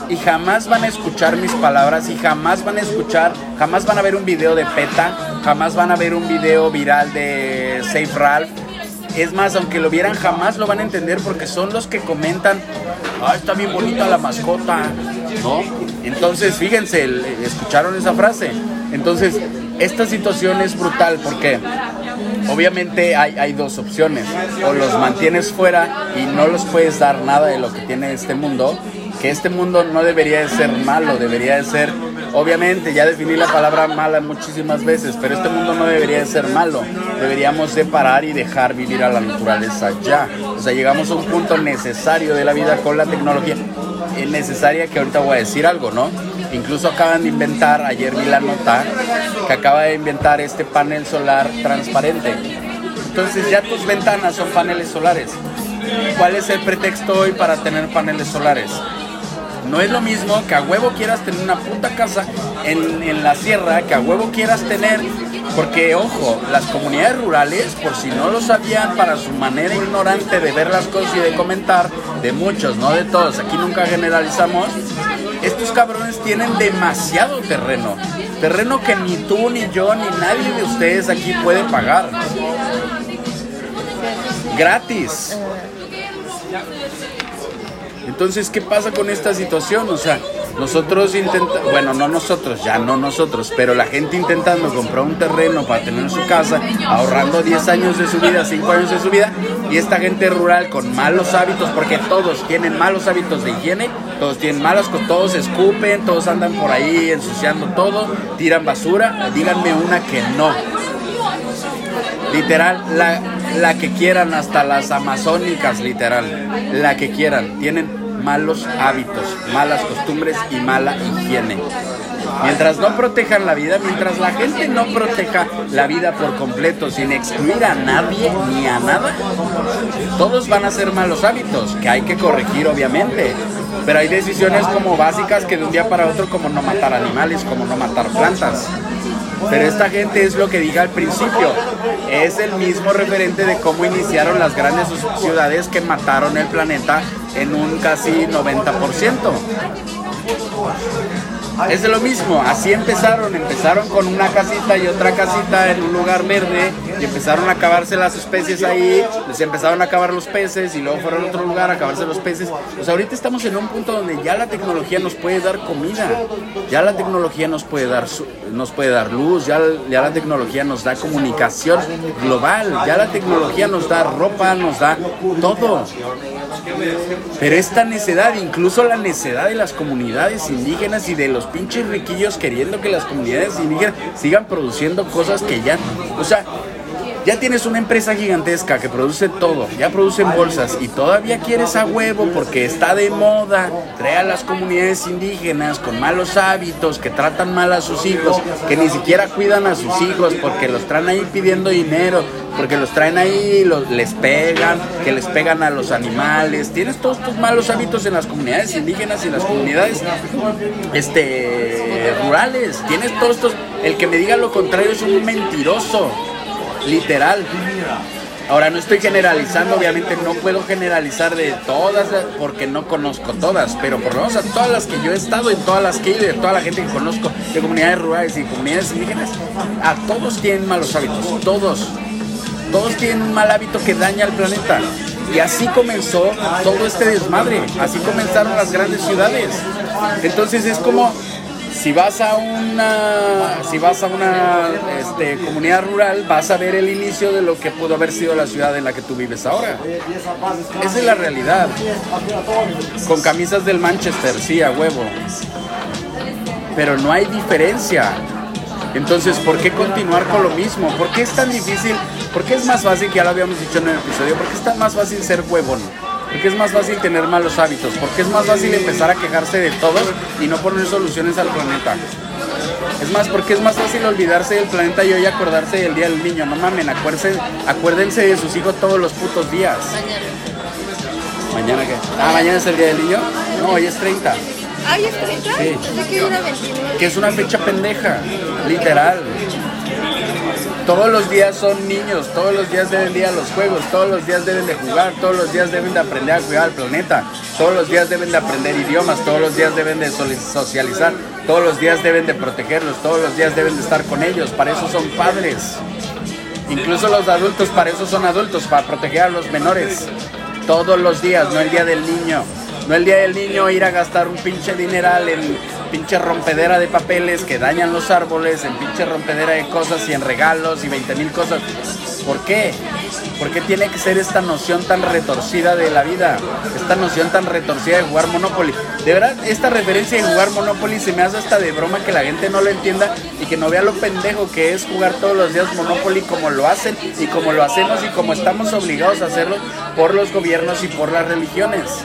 Y jamás van a escuchar mis palabras y jamás van a escuchar, jamás van a ver un video de PETA, jamás van a ver un video viral de Safe Ralph. Es más, aunque lo vieran, jamás lo van a entender porque son los que comentan ah, está bien bonita la mascota, ¿no? Entonces, fíjense, escucharon esa frase. Entonces, esta situación es brutal porque obviamente hay, hay, dos opciones. O los mantienes fuera y no los puedes dar nada de lo que tiene este mundo, que este mundo no debería de ser malo, debería de ser, obviamente, ya definí la palabra mala muchísimas veces, pero este mundo no debería de ser malo. Deberíamos separar y dejar vivir a la naturaleza ya. O sea, llegamos a un punto necesario de la vida con la tecnología. Es necesaria que ahorita voy a decir algo, ¿no? Incluso acaban de inventar, ayer vi la nota, que acaba de inventar este panel solar transparente. Entonces ya tus ventanas son paneles solares. ¿Cuál es el pretexto hoy para tener paneles solares? No es lo mismo que a huevo quieras tener una puta casa en, en la sierra, que a huevo quieras tener porque, ojo, las comunidades rurales, por si no lo sabían, para su manera ignorante de ver las cosas y de comentar, de muchos, no de todos, aquí nunca generalizamos, estos cabrones tienen demasiado terreno. Terreno que ni tú, ni yo, ni nadie de ustedes aquí puede pagar. Gratis. Entonces, ¿qué pasa con esta situación? O sea, nosotros intentamos, bueno, no nosotros, ya no nosotros, pero la gente intentando comprar un terreno para tener su casa, ahorrando 10 años de su vida, 5 años de su vida, y esta gente rural con malos hábitos, porque todos tienen malos hábitos de higiene, todos tienen malas, todos escupen, todos andan por ahí ensuciando todo, tiran basura, díganme una que no. Literal, la, la que quieran, hasta las amazónicas, literal, la que quieran, tienen malos hábitos, malas costumbres y mala higiene. Mientras no protejan la vida, mientras la gente no proteja la vida por completo sin excluir a nadie ni a nada, todos van a ser malos hábitos que hay que corregir obviamente. Pero hay decisiones como básicas que de un día para otro como no matar animales, como no matar plantas. Pero esta gente es lo que dije al principio, es el mismo referente de cómo iniciaron las grandes ciudades que mataron el planeta en un casi 90%. Es lo mismo, así empezaron, empezaron con una casita y otra casita en un lugar verde empezaron a acabarse las especies ahí, les empezaron a acabar los peces y luego fueron a otro lugar a acabarse los peces. Pues ahorita estamos en un punto donde ya la tecnología nos puede dar comida, ya la tecnología nos puede dar, nos puede dar luz, ya, ya la tecnología nos da comunicación global, ya la tecnología nos da ropa, nos da todo. Pero esta necedad, incluso la necedad de las comunidades indígenas y de los pinches riquillos queriendo que las comunidades indígenas sigan produciendo cosas que ya, o sea, ya tienes una empresa gigantesca que produce todo, ya producen bolsas y todavía quieres a huevo porque está de moda, trae a las comunidades indígenas con malos hábitos, que tratan mal a sus hijos, que ni siquiera cuidan a sus hijos porque los traen ahí pidiendo dinero, porque los traen ahí, los, les pegan, que les pegan a los animales. Tienes todos estos malos hábitos en las comunidades indígenas y en las comunidades este, rurales. Tienes todos estos. El que me diga lo contrario es un mentiroso literal. Ahora no estoy generalizando, obviamente no puedo generalizar de todas porque no conozco todas, pero por lo menos a todas las que yo he estado, en todas las que he ido, de toda la gente que conozco, de comunidades rurales y comunidades indígenas, a todos tienen malos hábitos, todos. Todos tienen un mal hábito que daña al planeta. Y así comenzó todo este desmadre, así comenzaron las grandes ciudades. Entonces es como si vas a una si vas a una este, comunidad rural vas a ver el inicio de lo que pudo haber sido la ciudad en la que tú vives ahora esa es la realidad con camisas del Manchester sí a huevo pero no hay diferencia entonces ¿por qué continuar con lo mismo? ¿por qué es tan difícil? ¿por qué es más fácil que ya lo habíamos dicho en el episodio? ¿por qué es tan más fácil ser huevón? Porque es más fácil tener malos hábitos, porque es más fácil empezar a quejarse de todos y no poner soluciones al planeta. Es más, porque es más fácil olvidarse del planeta y hoy acordarse del Día del Niño. No mamen, acuérdense, acuérdense de sus hijos todos los putos días. Mañana. ¿Mañana qué? Ah, mañana es el Día del Niño. No, hoy es 30. ¿Ah, hoy es 30? Sí. Que, que es una fecha pendeja, literal. Todos los días son niños, todos los días deben ir a los juegos, todos los días deben de jugar, todos los días deben de aprender a cuidar al planeta, todos los días deben de aprender idiomas, todos los días deben de socializar, todos los días deben de protegerlos, todos los días deben de estar con ellos, para eso son padres. Incluso los adultos, para eso son adultos, para proteger a los menores. Todos los días, no el día del niño. No el día del niño ir a gastar un pinche dineral en pinche rompedera de papeles que dañan los árboles, en pinche rompedera de cosas y en regalos y 20 mil cosas. ¿Por qué? ¿Por qué tiene que ser esta noción tan retorcida de la vida? Esta noción tan retorcida de jugar Monopoly. De verdad, esta referencia de jugar Monopoly se me hace hasta de broma que la gente no lo entienda y que no vea lo pendejo que es jugar todos los días Monopoly como lo hacen y como lo hacemos y como estamos obligados a hacerlo por los gobiernos y por las religiones.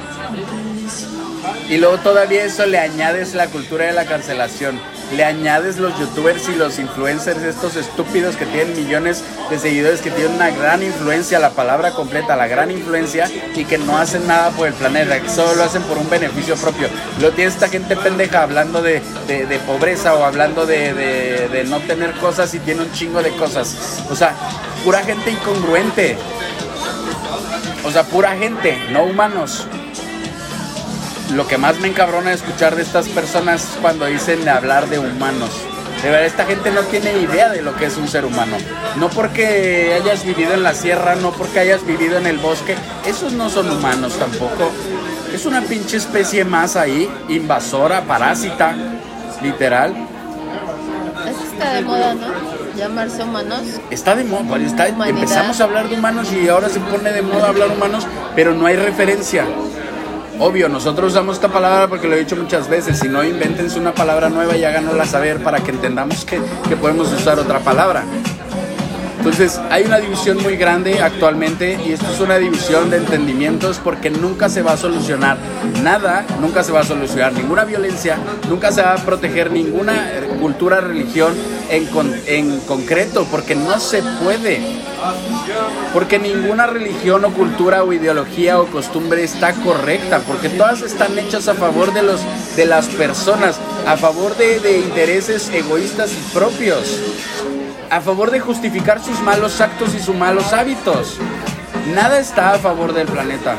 Y luego todavía eso le añades la cultura de la cancelación. Le añades los youtubers y los influencers, estos estúpidos que tienen millones de seguidores, que tienen una gran influencia, la palabra completa, la gran influencia, y que no hacen nada por el planeta, que solo lo hacen por un beneficio propio. Lo tiene esta gente pendeja hablando de, pobreza o hablando de, de no tener cosas y tiene un chingo de cosas. O sea, pura gente incongruente. O sea, pura gente, no humanos lo que más me encabrona escuchar de estas personas es cuando dicen de hablar de humanos. De verdad, esta gente no tiene idea de lo que es un ser humano. No porque hayas vivido en la sierra, no porque hayas vivido en el bosque. Esos no son humanos tampoco. Es una pinche especie más ahí, invasora, parásita, literal. Eso está de moda, ¿no? Llamarse humanos. Está de moda, está, empezamos a hablar de humanos y ahora se pone de moda hablar humanos, pero no hay referencia. Obvio, nosotros usamos esta palabra porque lo he dicho muchas veces. Si no, invéntense una palabra nueva y háganosla saber para que entendamos que, que podemos usar otra palabra. Entonces, hay una división muy grande actualmente y esto es una división de entendimientos porque nunca se va a solucionar nada, nunca se va a solucionar ninguna violencia, nunca se va a proteger ninguna cultura, religión en, concreto, porque no se puede. Porque ninguna religión o cultura o ideología o costumbre está correcta, porque todas están hechas a favor de, los, de las personas, a favor de intereses egoístas y propios a favor de justificar sus malos actos y sus malos hábitos. Nada está a favor del planeta.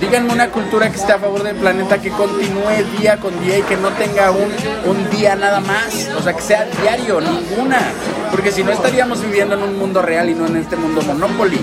Díganme una cultura que esté a favor del planeta, que continúe día con día y que no tenga un, un día nada más. O sea, que sea diario, ninguna. Porque si no estaríamos viviendo en un mundo real y no en este mundo Monopoly.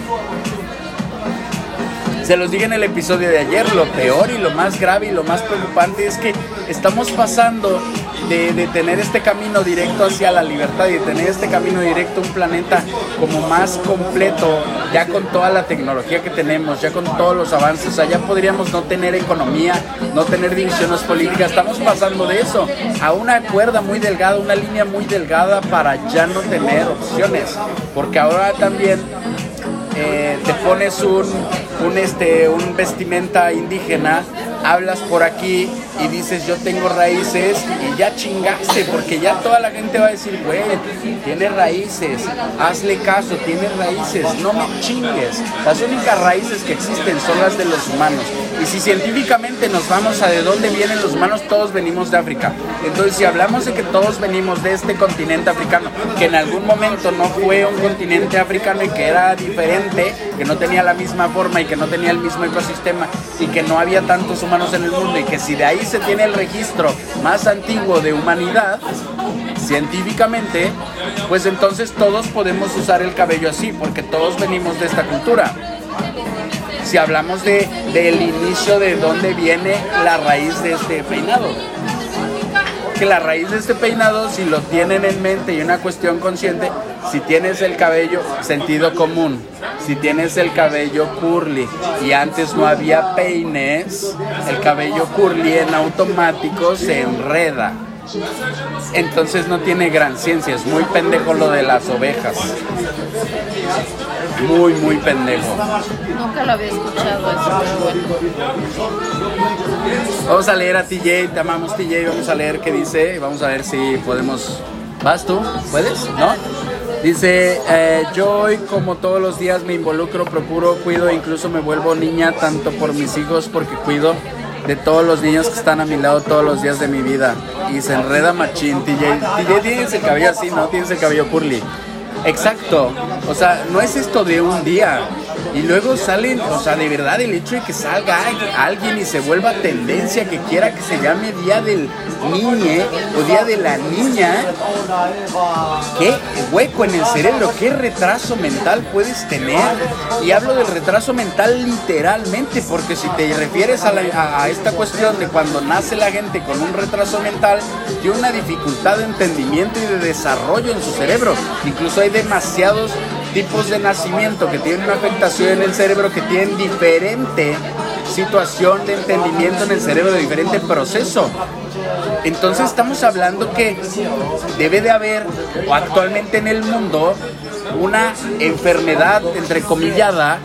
Se los dije en el episodio de ayer, lo peor y lo más grave y lo más preocupante es que estamos pasando de, tener este camino directo hacia la libertad y de tener este camino directo a un planeta como más completo, ya con toda la tecnología que tenemos, ya con todos los avances, o sea, ya podríamos no tener economía, no tener divisiones políticas, estamos pasando de eso a una cuerda muy delgada, una línea muy delgada para ya no tener opciones, porque ahora también eh, te pones un, un, este, un vestimenta indígena, hablas por aquí y dices yo tengo raíces y ya chingaste, porque ya toda la gente va a decir, güey, tiene raíces, hazle caso, tiene raíces, no me chingues. Las únicas raíces que existen son las de los humanos. Y si científicamente nos vamos a de dónde vienen los humanos, todos venimos de África. Entonces, si hablamos de que todos venimos de este continente africano, que en algún momento no fue un continente africano y que era diferente, que no tenía la misma forma y que no tenía el mismo ecosistema y que no había tantos humanos en el mundo y que si de ahí se tiene el registro más antiguo de humanidad, científicamente, pues entonces todos podemos usar el cabello así, porque todos venimos de esta cultura si hablamos de, del inicio de dónde viene la raíz de este peinado. Que la raíz de este peinado, si lo tienen en mente y una cuestión consciente, si tienes el cabello, sentido común, si tienes el cabello curly y antes no había peines, el cabello curly en automático se enreda. Entonces no tiene gran ciencia, es muy pendejo lo de las ovejas. Muy, muy pendejo. Nunca lo había escuchado eso, Vamos a leer a TJ, te amamos TJ, vamos a leer qué dice, vamos a ver si podemos... ¿Vas tú? ¿Puedes? ¿No? Dice, eh, yo hoy como todos los días me involucro, procuro, cuido, incluso me vuelvo niña tanto por mis hijos porque cuido de todos los niños que están a mi lado todos los días de mi vida. Y se enreda machín, TJ. TJ tienes el cabello así, ¿no? Tienes el cabello curly. Exacto. O sea, no es esto de un día. Y luego salen, o sea, de verdad el hecho de que salga alguien y se vuelva tendencia que quiera que se llame Día del Niñe o Día de la Niña, qué hueco en el cerebro, qué retraso mental puedes tener. Y hablo del retraso mental literalmente, porque si te refieres a, a esta cuestión de cuando nace la gente con un retraso mental, tiene una dificultad de entendimiento y de desarrollo en su cerebro. Incluso hay demasiados tipos de nacimiento que tienen una afectación en el cerebro que tienen diferente situación de entendimiento en el cerebro, de diferente proceso. Entonces estamos hablando que debe de haber, o actualmente en el mundo, una enfermedad entrecomillada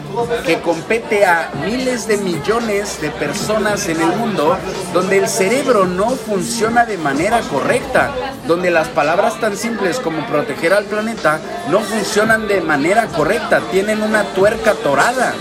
que compete a miles de millones de personas en el mundo donde el cerebro no funciona de manera correcta, donde las palabras tan simples como proteger al planeta no funcionan de manera correcta, tienen una tuerca torada.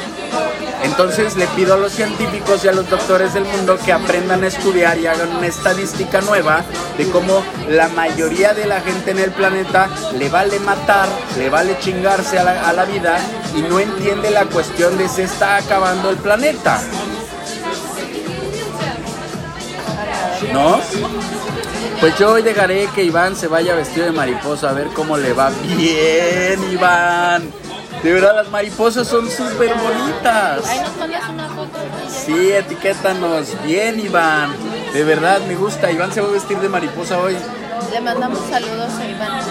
Entonces le pido a los científicos y a los doctores del mundo que aprendan a estudiar y hagan una estadística nueva de cómo la mayoría de la gente en el planeta le vale matar, le vale chingarse a la, vida y no entiende la cuestión de se está acabando el planeta. ¿No? Pues yo hoy dejaré que Iván se vaya vestido de mariposa a ver cómo le va. Bien, Iván. De verdad, las mariposas son súper bonitas. Ahí nos mandas una foto. Sí, etiquétanos. Bien, Iván. De verdad, me gusta. Iván se va a vestir de mariposa hoy. Le mandamos saludos a Iván.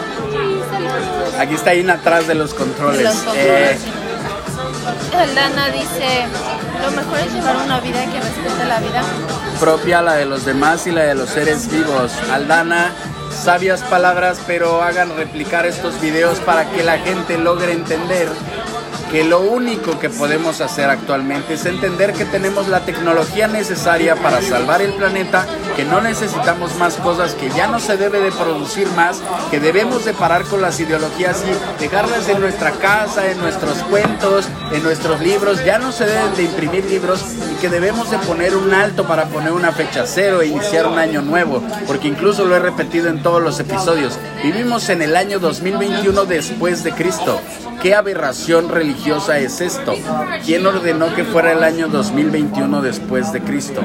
Aquí está Ina atrás de los controles. De los controles. Eh, Aldana dice, lo mejor es llevar una vida que respete la vida. Propia, la de los demás y la de los seres vivos. Aldana, sabias palabras, pero hagan replicar estos videos para que la gente logre entender que lo único que podemos hacer actualmente es entender que tenemos la tecnología necesaria para salvar el planeta, que no necesitamos más cosas, que ya no se debe de producir más, que debemos de parar con las ideologías y dejarlas en nuestra casa, en nuestros cuentos, en nuestros libros, ya no se deben de imprimir libros y que debemos de poner un alto para poner una fecha cero e iniciar un año nuevo, porque incluso lo he repetido en todos los episodios, vivimos en el año 2021 después de Cristo. ¿Qué aberración religiosa es esto? ¿Quién ordenó que fuera el año 2021 después de Cristo?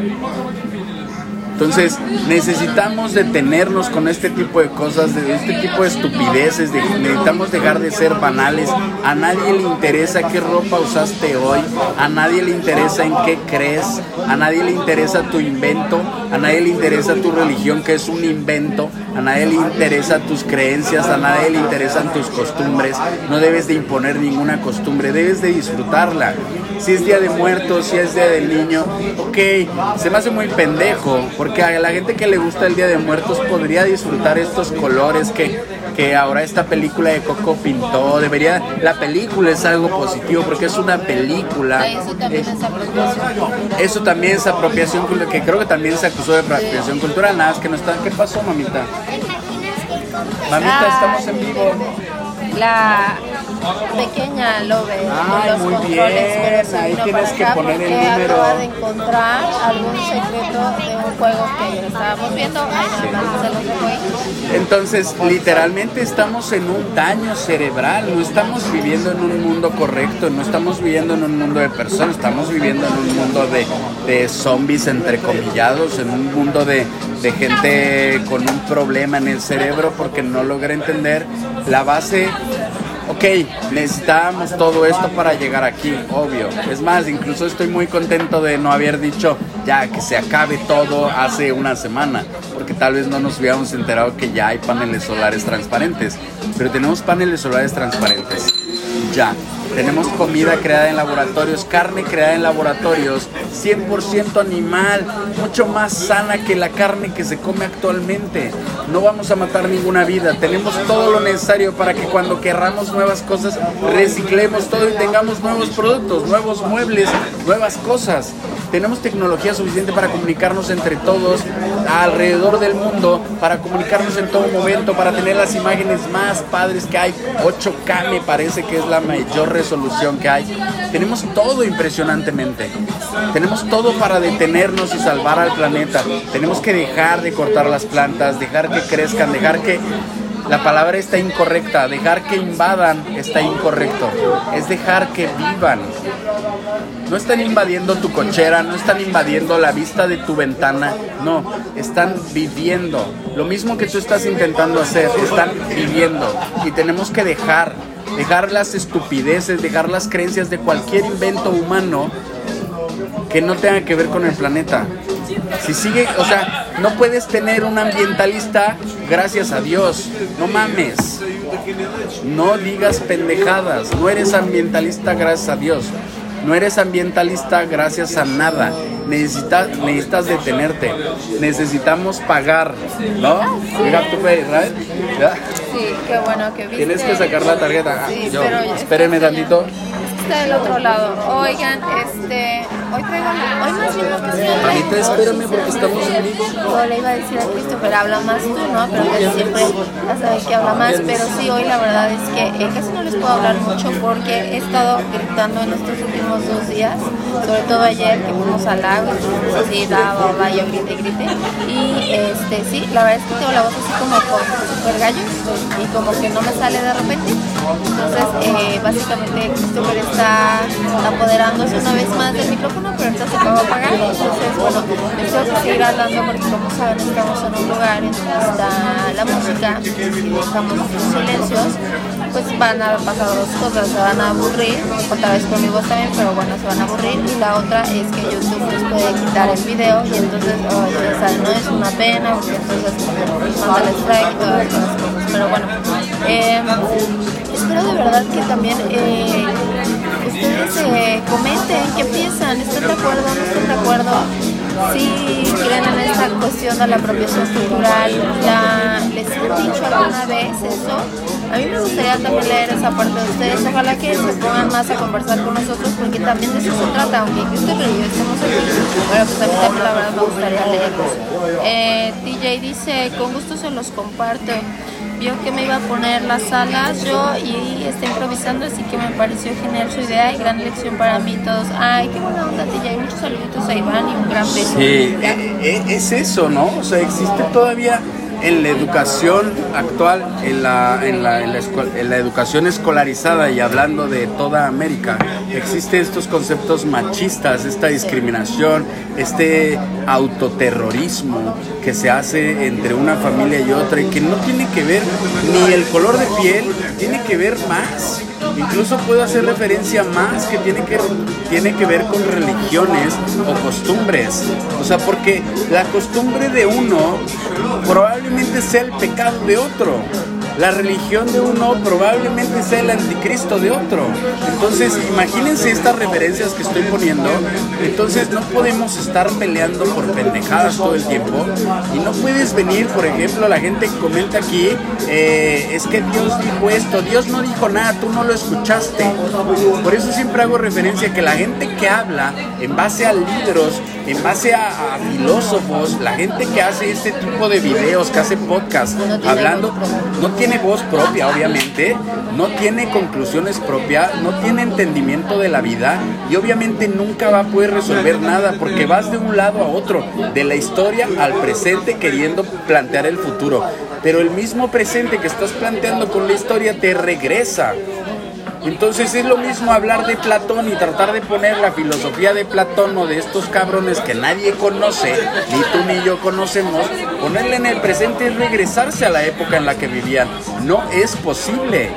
Entonces necesitamos detenernos con este tipo de cosas, de este tipo de estupideces, necesitamos dejar de ser banales. A nadie le interesa qué ropa usaste hoy, a nadie le interesa en qué crees, a nadie le interesa tu invento, a nadie le interesa tu religión que es un invento, a nadie le interesa tus creencias, a nadie le interesan tus costumbres. No debes de imponer ninguna costumbre, debes de disfrutarla. Si es día de muertos, si es día del niño, ok, se me hace muy pendejo porque a la gente que le gusta el Día de Muertos podría disfrutar estos colores que, que ahora esta película de Coco pintó. Debería, la película es algo positivo porque es una película. Eso también es apropiación cultural. Eso también es apropiación cultural, que creo que también se acusó de apropiación cultural. Nada, es que no está. ¿Qué pasó, mamita? Mamita, estamos en vivo. La pequeña lo ve Ay, los muy controles, bien. pero se Ahí vino tienes que acá poner el porque número. acaba de encontrar algún secreto de un juego que ayer estábamos viendo. Ahí nada más se los dejo ahí. Entonces, literalmente estamos en un daño cerebral, no estamos viviendo en un mundo correcto, no estamos viviendo en un mundo de personas, estamos viviendo en un mundo de, de zombies entrecomillados, en un mundo de, de gente con un problema en el cerebro porque no logra entender la base ok, necesitábamos todo esto para llegar aquí, obvio. Es más, incluso estoy muy contento de no haber dicho ya que se acabe todo hace una semana, porque tal vez no nos hubiéramos enterado que ya hay paneles solares transparentes. Pero tenemos paneles solares transparentes. Ya. Tenemos comida creada en laboratorios, carne creada en laboratorios, 100% animal, mucho más sana que la carne que se come actualmente. No vamos a matar ninguna vida, tenemos todo lo necesario para que cuando querramos nuevas cosas, reciclemos todo y tengamos nuevos productos, nuevos muebles, nuevas cosas. Tenemos tecnología suficiente para comunicarnos entre todos alrededor del mundo, para comunicarnos en todo momento, para tener las imágenes más padres que hay. 8K me parece que es la mayor resolución que hay. Tenemos todo impresionantemente. Tenemos todo para detenernos y salvar al planeta. Tenemos que dejar de cortar las plantas, dejar que crezcan, dejar que La palabra está incorrecta. Dejar que invadan está incorrecto. Es dejar que vivan. No están invadiendo tu cochera, no están invadiendo la vista de tu ventana. No, están viviendo. Lo mismo que tú estás intentando hacer, están viviendo. Y tenemos que dejar, dejar las estupideces, dejar las creencias de cualquier invento humano que no tenga que ver con el planeta. Si sigue, o sea, no puedes tener un ambientalista gracias a Dios. No mames. No digas pendejadas. No eres ambientalista gracias a Dios. No eres ambientalista gracias a nada. Necesitas, necesitas detenerte. Necesitamos pagar, ¿no? Mira tu fe, ¿right? ¿Ya? Sí, qué bueno que viste. Tienes que sacar la tarjeta. Sí, Yo, pero espéreme está tantito. Está del otro lado. Oigan, este, hoy traigo, hoy más bien que sí Anita, espérame porque estamos en vivo. Yo le iba a decir a Christopher, habla más tú, ¿no? Pero casi siempre ya sabes que habla más. Pero sí, hoy la verdad es que eh, casi no les puedo hablar mucho porque he estado gritando en estos últimos dos días. Sobre todo ayer que fuimos al lago, entonces así, da, va, va, yo grite, grite. Y este, sí, la verdad es que tengo la voz así como super gallo y como que no me sale de repente. Entonces, eh, básicamente Christopher está apoderándose una vez más del micrófono, pero ahorita se acaba de apagar. Entonces, bueno, les tengo que seguir hablando porque como saben estamos en un lugar en donde está la música y dejamos estos silencios, pues van a pasar dos cosas, se van a aburrir, otra vez con mi voz también, pero bueno, se van a aburrir. Y la otra es que YouTube les puede quitar el video y entonces, oh, ya saben, no es una pena porque entonces manda el strike todas esas cosas, pero bueno, eh, espero de verdad que también eh, eh, comenten qué piensan, ¿están de acuerdo no están de acuerdo? Si creen en esta cuestión de la apropiación cultural, la, les han dicho alguna vez eso. A mí me gustaría también leer esa parte de ustedes. Ojalá que se pongan más a conversar con nosotros porque también de eso se trata. Aunque Christopher y yo estemos aquí, bueno, pues a mí también la verdad me gustaría leerlos. Eh, DJ dice, con gusto se los comparto vio que me iba a poner las alas yo y está improvisando, así que me pareció genial su idea y gran lección para mí todos. Ay, qué buena onda, tía. Y muchos saluditos a Iván y un gran beso. Sí, e- e- es eso, ¿no? O sea, existe todavía en la educación actual, en la, en la, en la, educación escolarizada y hablando de toda América, existen estos conceptos machistas, esta discriminación, este autoterrorismo que se hace entre una familia y otra y que no tiene que ver ni el color de piel, tiene que ver más. Incluso puedo hacer referencia más que tiene que, tiene que ver con religiones o costumbres. O sea, porque la costumbre de uno probablemente sea el pecado de otro. La religión de uno probablemente sea el anticristo de otro. Entonces, imagínense estas referencias que estoy poniendo. Entonces, no podemos estar peleando por pendejadas todo el tiempo. Y no puedes venir, por ejemplo, la gente que comenta aquí, eh, es que Dios dijo esto. Dios no dijo nada, tú no lo escuchaste. Por eso siempre hago referencia a que la gente que habla en base a libros, en base a, a filósofos, la gente que hace este tipo de videos, que hace podcast, No tiene hablando, no tiene voz propia, obviamente, no tiene conclusiones propias, no tiene entendimiento de la vida y obviamente nunca va a poder resolver nada porque vas de un lado a otro, de la historia al presente queriendo plantear el futuro. Pero el mismo presente que estás planteando con la historia te regresa. Entonces es lo mismo hablar de Platón y tratar de poner la filosofía de Platón o de estos cabrones que nadie conoce, ni tú ni yo conocemos, ponerle en el presente es regresarse a la época en la que vivían. No es posible.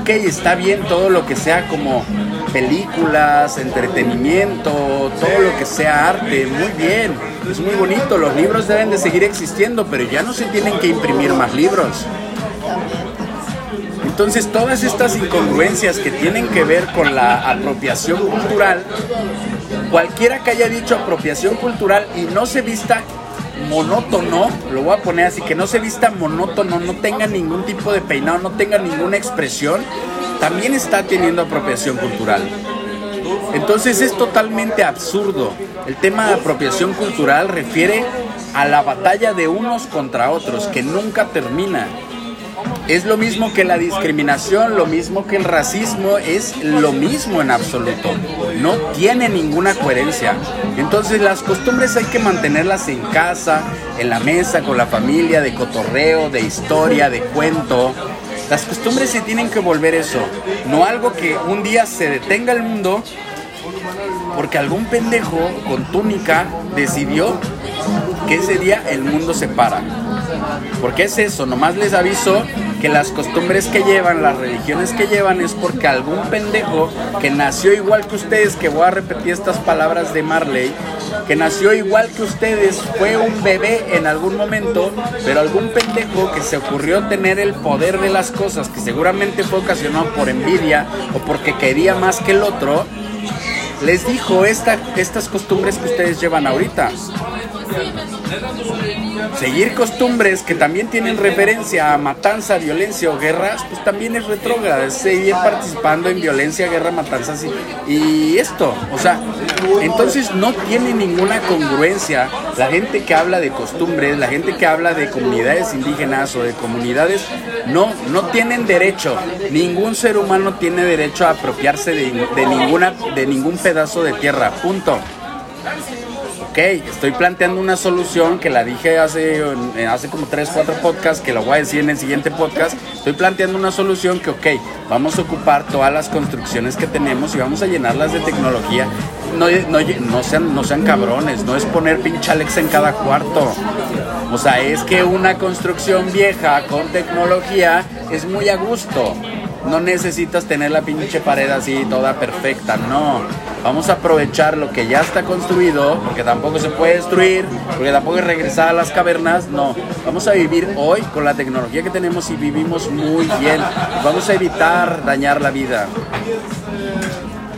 Ok, está bien todo lo que sea como películas, entretenimiento, todo lo que sea arte, muy bien, es muy bonito, los libros deben de seguir existiendo, pero ya no se tienen que imprimir más libros. Entonces todas estas incongruencias que tienen que ver con la apropiación cultural, cualquiera que haya dicho apropiación cultural y no se vista monótono, lo voy a poner así, que no se vista monótono, no tenga ningún tipo de peinado, no tenga ninguna expresión, también está teniendo apropiación cultural. Entonces es totalmente absurdo. El tema de apropiación cultural refiere a la batalla de unos contra otros, que nunca termina. Es lo mismo que la discriminación, lo mismo que el racismo, es lo mismo en absoluto. No tiene ninguna coherencia. Entonces las costumbres hay que mantenerlas en casa, en la mesa, con la familia, de cotorreo, de historia, de cuento. Las costumbres se tienen que volver eso, no algo que un día se detenga el mundo porque algún pendejo con túnica decidió que ese día el mundo se para. Porque es eso, nomás les aviso que las costumbres que llevan, las religiones que llevan es porque algún pendejo que nació igual que ustedes, que voy a repetir estas palabras de Marley, que nació igual que ustedes, fue un bebé en algún momento, pero algún pendejo que se ocurrió tener el poder de las cosas, que seguramente fue ocasionado por envidia o porque quería más que el otro, les dijo esta, estas costumbres que ustedes llevan ahorita seguir costumbres que también tienen referencia a matanza, violencia o guerras, pues también es retrógrada, seguir participando en violencia, guerra, matanzas y, esto, o sea, entonces no tiene ninguna congruencia la gente que habla de costumbres, la gente que habla de comunidades indígenas o de comunidades, no, no tienen derecho, ningún ser humano tiene derecho a apropiarse de, de ninguna, de ningún pedazo de tierra, punto ok, estoy planteando una solución que la dije hace, hace como 3, 4 podcasts, que lo voy a decir en el siguiente podcast. Estoy planteando una solución que, ok, vamos a ocupar todas las construcciones que tenemos y vamos a llenarlas de tecnología. No, no, no, sean, no sean cabrones, no es poner pinche Alexa en cada cuarto. O sea, es que una construcción vieja con tecnología es muy a gusto. No necesitas tener la pinche pared así toda perfecta, no. Vamos a aprovechar lo que ya está construido, porque tampoco se puede destruir, porque tampoco es regresar a las cavernas, no. Vamos a vivir hoy con la tecnología que tenemos y vivimos muy bien. Vamos a evitar dañar la vida.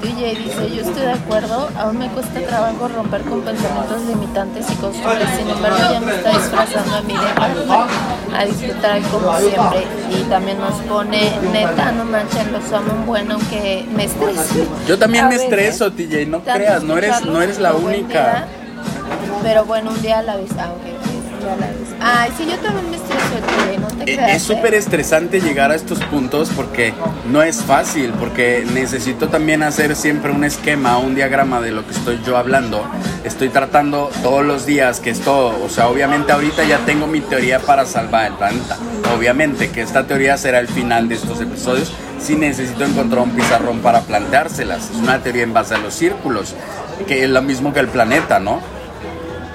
DJ dice, yo estoy de acuerdo, aún me cuesta trabajo romper con pensamientos limitantes y costumbres, sin embargo ya me está disfrazando a mí de a disfrutar como siempre y también nos pone, neta, no manchen, los amo un bueno aunque me estreso. Yo también me estreso, TJ, no creas, no eres, no eres la única. pero bueno, un día a la vez, ah, Ay, sí, yo también me estreso, no te creas. Es súper ¿eh? estresante llegar a estos puntos porque no es fácil, porque necesito también hacer siempre un esquema, un diagrama de lo que estoy yo hablando. Estoy tratando todos los días que esto, o sea, obviamente ahorita ya tengo mi teoría para salvar el planeta. Obviamente que esta teoría será el final de estos episodios. Si necesito encontrar un pizarrón para planteárselas. Es una teoría en base a los círculos, que es lo mismo que el planeta, ¿no?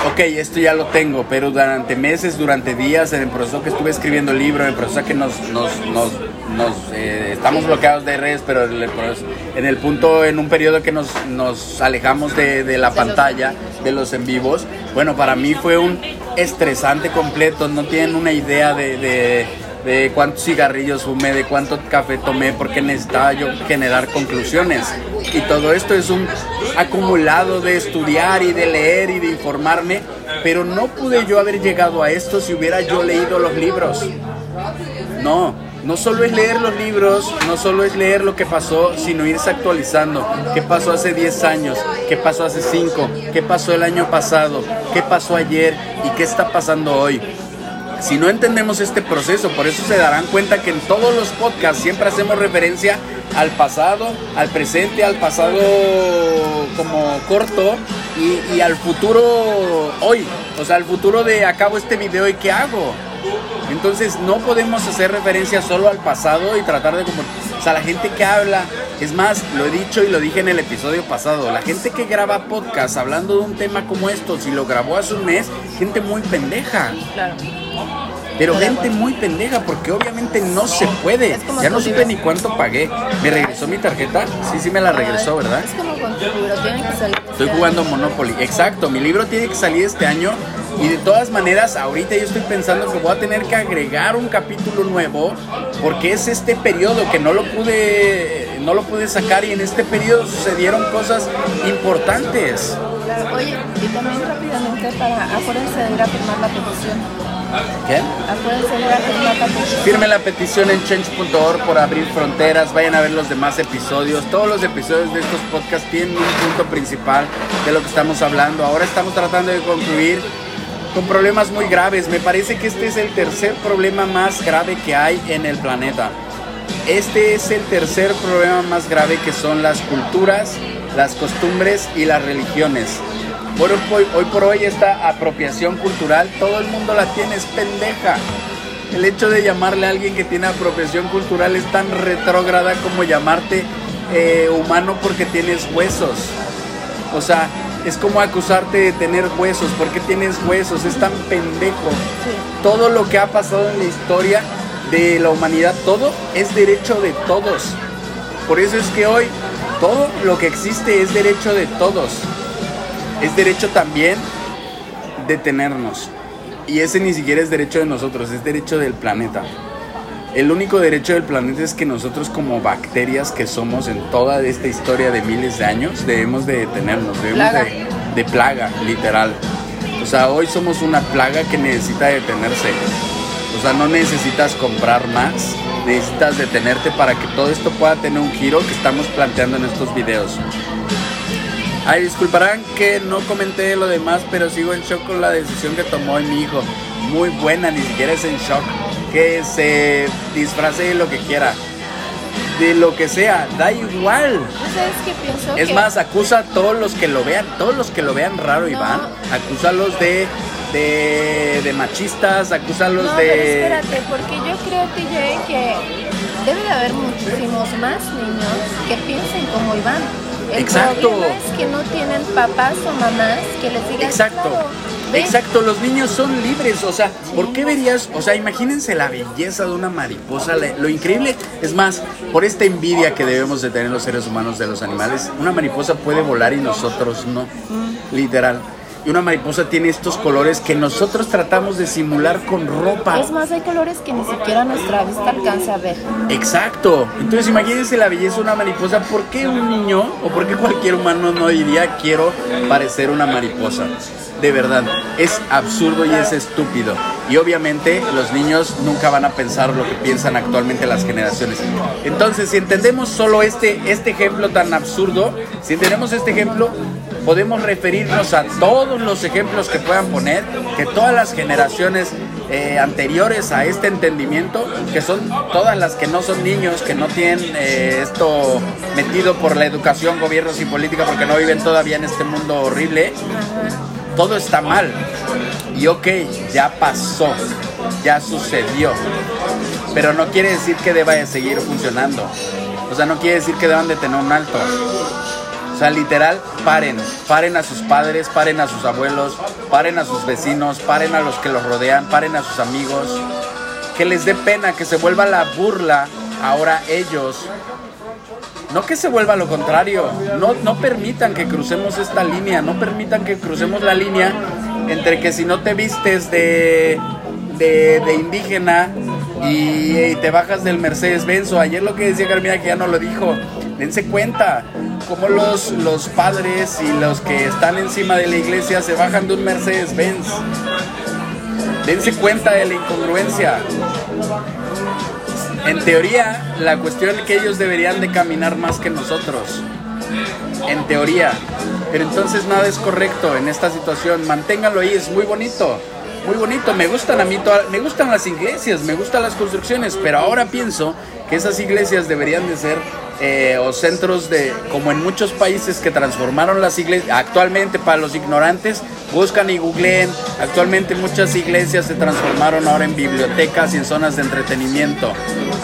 Ok, esto ya lo tengo, pero durante meses, durante días, en el proceso que estuve escribiendo el libro, en el proceso que nos, nos, nos, nos eh, estamos bloqueados de redes, pero en el, punto, en un periodo que nos, nos alejamos de, la pantalla, de los en vivos, bueno, para mí fue un estresante completo, no tienen una idea de, de de cuántos cigarrillos fumé, de cuánto café tomé, porque necesitaba yo generar conclusiones. Y todo esto es un acumulado de estudiar y de leer y de informarme, pero no pude yo haber llegado a esto si hubiera yo leído los libros. No, no solo es leer los libros, no solo es leer lo que pasó, sino irse actualizando. ¿Qué pasó hace 10 años? ¿Qué pasó hace 5? ¿Qué pasó el año pasado? ¿Qué pasó ayer? ¿Y qué está pasando hoy? Si no entendemos este proceso. Por eso se darán cuenta que en todos los podcasts siempre hacemos referencia al pasado, al presente, al pasado como corto y, al futuro hoy. O sea, al futuro de acabo este video y qué hago. Entonces no podemos hacer referencia solo al pasado y tratar de como... O sea, la gente que habla, es más, lo he dicho y lo dije en el episodio pasado, la gente que graba podcast hablando de un tema como esto, si lo grabó hace un mes, gente muy pendeja. Claro. Pero gente muy pendeja, porque obviamente no se puede. Ya no supe ni cuánto pagué. ¿Me regresó mi tarjeta? Sí, sí me la regresó, ¿verdad? Es como con tu libro, tiene que salir. Este estoy jugando Monopoly. Exacto, mi libro tiene que salir este año. Y de todas maneras, ahorita yo estoy pensando que voy a tener que agregar un capítulo nuevo, porque es este periodo que no lo pude, no lo pude sacar y en este periodo sucedieron cosas importantes. Oye, y también rápidamente para acuérdense de ir a firmar la petición. ¿Qué? Firme la petición en change.org por abrir fronteras. Vayan a ver los demás episodios. Todos los episodios de estos podcasts tienen un punto principal de lo que estamos hablando. Ahora estamos tratando de concluir con problemas muy graves. Me parece que este es el tercer problema más grave que hay en el planeta. Este es el tercer problema más grave que son las culturas, las costumbres y las religiones. Hoy, hoy por hoy esta apropiación cultural, todo el mundo la tiene, es pendeja. El hecho de llamarle a alguien que tiene apropiación cultural es tan retrógrada como llamarte eh, humano porque tienes huesos. O sea, es como acusarte de tener huesos. porque tienes huesos? Es tan pendejo. Todo lo que ha pasado en la historia de la humanidad, todo es derecho de todos. Por eso es que hoy todo lo que existe es derecho de todos. Es derecho también de tenernos. Y ese ni siquiera es derecho de nosotros, es derecho del planeta. El único derecho del planeta es que nosotros como bacterias que somos en toda esta historia de miles de años debemos de detenernos, debemos De, de plaga, literal. O sea, hoy somos una plaga que necesita detenerse. O sea, no necesitas comprar más, necesitas detenerte para que todo esto pueda tener un giro que estamos planteando en estos videos. Ay, disculparán que no comenté lo demás, pero sigo en shock con la decisión que tomó mi hijo. Muy buena, ni siquiera es en shock. Que se disfrace de lo que quiera. De lo que sea, da igual. ¿Sabes qué pienso? Es más, acusa a todos los que lo vean, todos los que lo vean raro, Iván. Acúsalos de de, de machistas, acúsalos no, de... Pero espérate, porque yo creo que, que debe de haber muchísimos más niños que piensen como Iván. El Exacto. es que no tienen papás o mamás que les digan Exacto. Exacto, los niños son libres, o sea, ¿por qué verías? O sea, imagínense la belleza de una mariposa, lo increíble, es más, por esta envidia que debemos de tener los seres humanos de los animales, una mariposa puede volar y nosotros no, mm. literal y una mariposa tiene estos colores que nosotros tratamos de simular con ropa. Es más, hay colores que ni siquiera nuestra vista alcanza a ver. Exacto. Entonces imagínense la belleza de una mariposa. ¿Por qué un niño o por qué cualquier humano no diría quiero parecer una mariposa? De verdad, es absurdo y es estúpido. Y obviamente los niños nunca van a pensar lo que piensan actualmente las generaciones. Entonces, si entendemos solo este, este ejemplo tan absurdo, si entendemos este ejemplo, podemos referirnos a todos los ejemplos que puedan poner, que todas las generaciones eh, anteriores a este entendimiento, que son todas las que no son niños, que no tienen eh, esto metido por la educación, gobiernos y política, porque no viven todavía en este mundo horrible, todo está mal. Y ok, ya pasó, ya sucedió, pero no quiere decir que deba de seguir funcionando. O sea, no quiere decir que deban de tener un alto. O sea, literal, paren, paren a sus padres, paren a sus abuelos, paren a sus vecinos, paren a los que los rodean, paren a sus amigos. Que les dé pena, que se vuelva la burla ahora ellos. No que se vuelva lo contrario, no, no permitan que crucemos esta línea, no permitan que crucemos la línea entre que si no te vistes de, de, indígena y, te bajas del Mercedes Benz, ayer lo que decía Carmina que ya no lo dijo, dense cuenta, como los, los padres y los que están encima de la iglesia se bajan de un Mercedes-Benz. Dense cuenta de la incongruencia. En teoría, la cuestión es que ellos deberían de caminar más que nosotros. En teoría. Pero entonces nada es correcto en esta situación. Manténganlo ahí, es muy bonito. Muy bonito, me gustan a mí me gustan las iglesias, me gustan las construcciones, pero ahora pienso que esas iglesias deberían de ser eh, o centros de, como en muchos países que transformaron las iglesias, actualmente para los ignorantes, buscan y googleen, actualmente muchas iglesias se transformaron ahora en bibliotecas y en zonas de entretenimiento,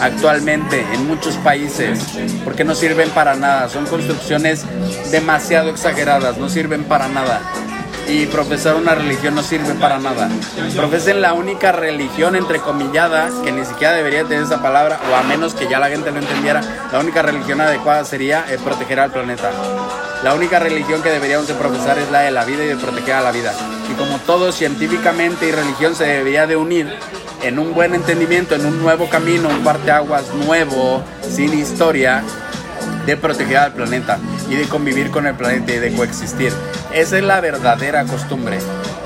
actualmente en muchos países, porque no sirven para nada, son construcciones demasiado exageradas, no sirven para nada y profesar una religión no sirve para nada. Profesen la única religión, entre comilladas, que ni siquiera debería tener esa palabra, o a menos que ya la gente lo entendiera, la única religión adecuada sería eh, proteger al planeta. La única religión que deberíamos de profesar es la de la vida y de proteger a la vida. Y como todo científicamente y religión se debería de unir en un buen entendimiento, en un nuevo camino, un parteaguas nuevo, sin historia, de proteger al planeta y de convivir con el planeta y de coexistir. Esa es la verdadera costumbre.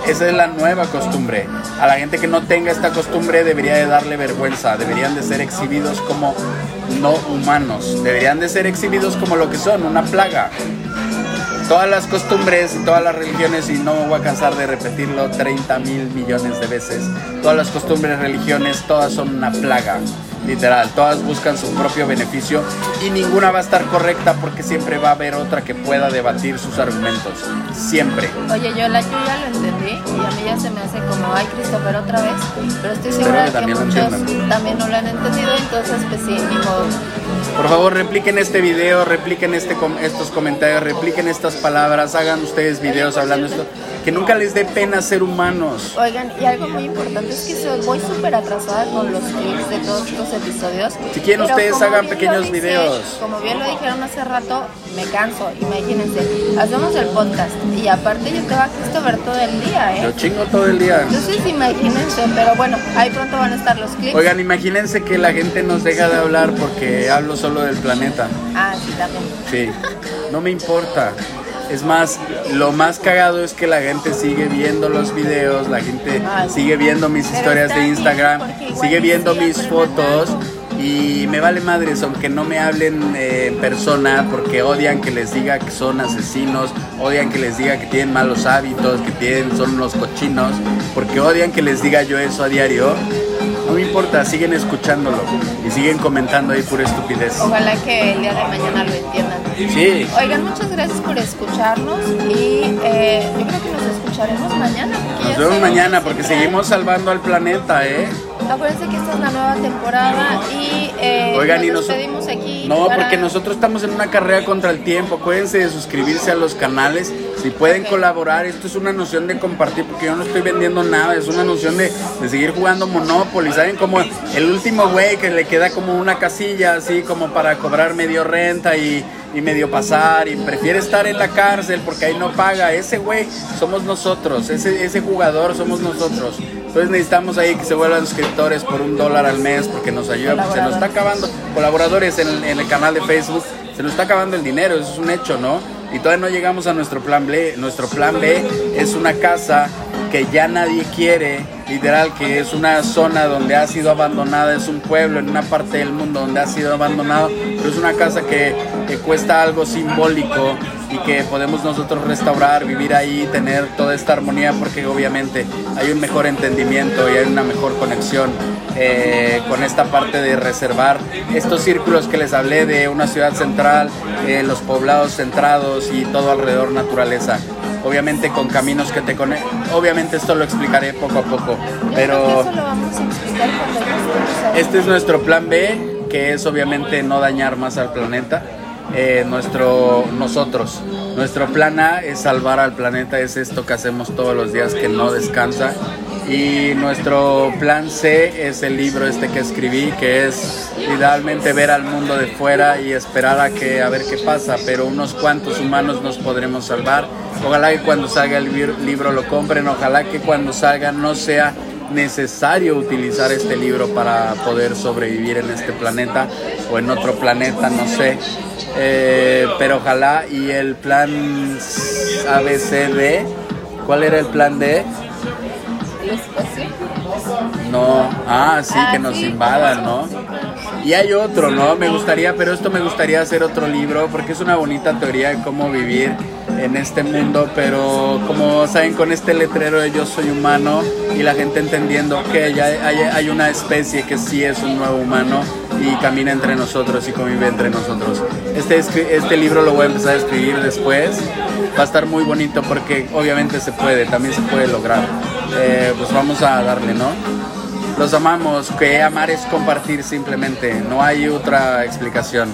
Esa es la nueva costumbre. A la gente que no tenga esta costumbre debería de darle vergüenza. Deberían de ser exhibidos como no humanos. Deberían de ser exhibidos como lo que son, una plaga. todas las costumbres y todas las religiones, y no me voy a cansar de repetirlo 30 mil millones de veces, todas las costumbres, religiones, todas son una plaga literal, todas buscan su propio beneficio y ninguna va a estar correcta porque siempre va a haber otra que pueda debatir sus argumentos, siempre. Oye, yo, la, yo ya lo entendí y a mí ya se me hace como, ay Christopher otra vez, pero estoy segura que, muchos también no lo han entendido, entonces pues sí, ni modo. Por favor, repliquen este video, repliquen este, estos comentarios, repliquen estas palabras, hagan ustedes videos hablando esto que nunca les dé pena ser humanos. Oigan, y algo muy importante es que voy súper atrasada con los clips de todos los episodios. Si quieren ustedes hagan pequeños videos. Como bien lo dijeron hace rato, me canso, imagínense. Hacemos el podcast y aparte yo te va a ver todo el día, ¿eh? Yo chingo todo el día. Entonces imagínense, pero bueno, ahí pronto van a estar los clips. Oigan, imagínense que la gente nos deja de hablar porque hablo solo del planeta. Ah, sí, también. Sí, no me importa. Es más, lo más cagado es que la gente sigue viendo los videos, la gente sigue viendo mis historias de Instagram, sigue viendo mis fotos y me vale madres, aunque no me hablen eh, en persona, porque odian que les diga que son asesinos, odian que les diga que tienen malos hábitos, que tienen, son unos cochinos, porque odian que les diga yo eso a diario no importa, siguen escuchándolo y siguen comentando ahí pura estupidez. Ojalá que el día de mañana lo entiendan. Sí. Oigan, muchas gracias por escucharnos y eh, yo creo que nos escucharemos mañana. Nos vemos mañana porque seguimos salvando al planeta, ¿eh? Acuérdense que esta es la nueva temporada y eh, Oigan, nos despedimos aquí. No, porque nosotros estamos en una carrera contra el tiempo. Acuérdense de suscribirse a los canales. Si pueden colaborar, esto es una noción de compartir, porque yo no estoy vendiendo nada, es una noción de, de seguir jugando Monopoly. ¿Saben? Como el último güey que le queda como una casilla así como para cobrar medio renta y y medio pasar y prefiere estar en la cárcel porque ahí no paga. Ese güey somos nosotros, ese, ese jugador somos nosotros. Entonces necesitamos ahí que se vuelvan suscriptores por un dólar al mes porque nos ayuda, se nos está acabando, colaboradores en el, en el canal de Facebook, se nos está acabando el dinero, eso es un hecho, ¿no? Y todavía no llegamos a nuestro plan B. Nuestro plan B es una casa que ya nadie quiere, literal, que es una zona donde ha sido abandonada, es un pueblo en una parte del mundo donde ha sido abandonado, pero es una casa que, que cuesta algo simbólico y que podemos nosotros restaurar, vivir ahí, tener toda esta armonía, porque obviamente hay un mejor entendimiento y hay una mejor conexión eh, con esta parte de reservar estos círculos que les hablé de una ciudad central, eh, los poblados centrados y todo alrededor naturaleza obviamente con caminos que te conecten. Obviamente esto lo explicaré poco a poco, pero este es nuestro plan B, que es obviamente no dañar más al planeta. Eh, nuestro nosotros nuestro plan A es salvar al planeta es esto que hacemos todos los días que no descansa y nuestro plan C es el libro este que escribí que es idealmente ver al mundo de fuera y esperar a que a ver qué pasa pero unos cuantos humanos nos podremos salvar Ojalá que cuando salga el libro lo compren, ojalá que cuando salga no sea necesario utilizar este libro para poder sobrevivir en este planeta o en otro planeta, no sé. Eh, pero ojalá y el plan ABCD, ¿cuál era el plan D? No, ah, sí, que nos invadan, ¿no? Y hay otro, ¿no? Me gustaría, pero esto me gustaría hacer otro libro porque es una bonita teoría de cómo vivir en este mundo, pero como saben con este letrero de yo soy humano y la gente entendiendo que ya hay, hay, una especie que sí es un nuevo humano y camina entre nosotros y convive entre nosotros. Este, este libro lo voy a empezar a escribir después, va a estar muy bonito porque obviamente se puede, también se puede lograr. Eh, pues vamos a darle, ¿no? Los amamos, que amar es compartir simplemente, no hay otra explicación.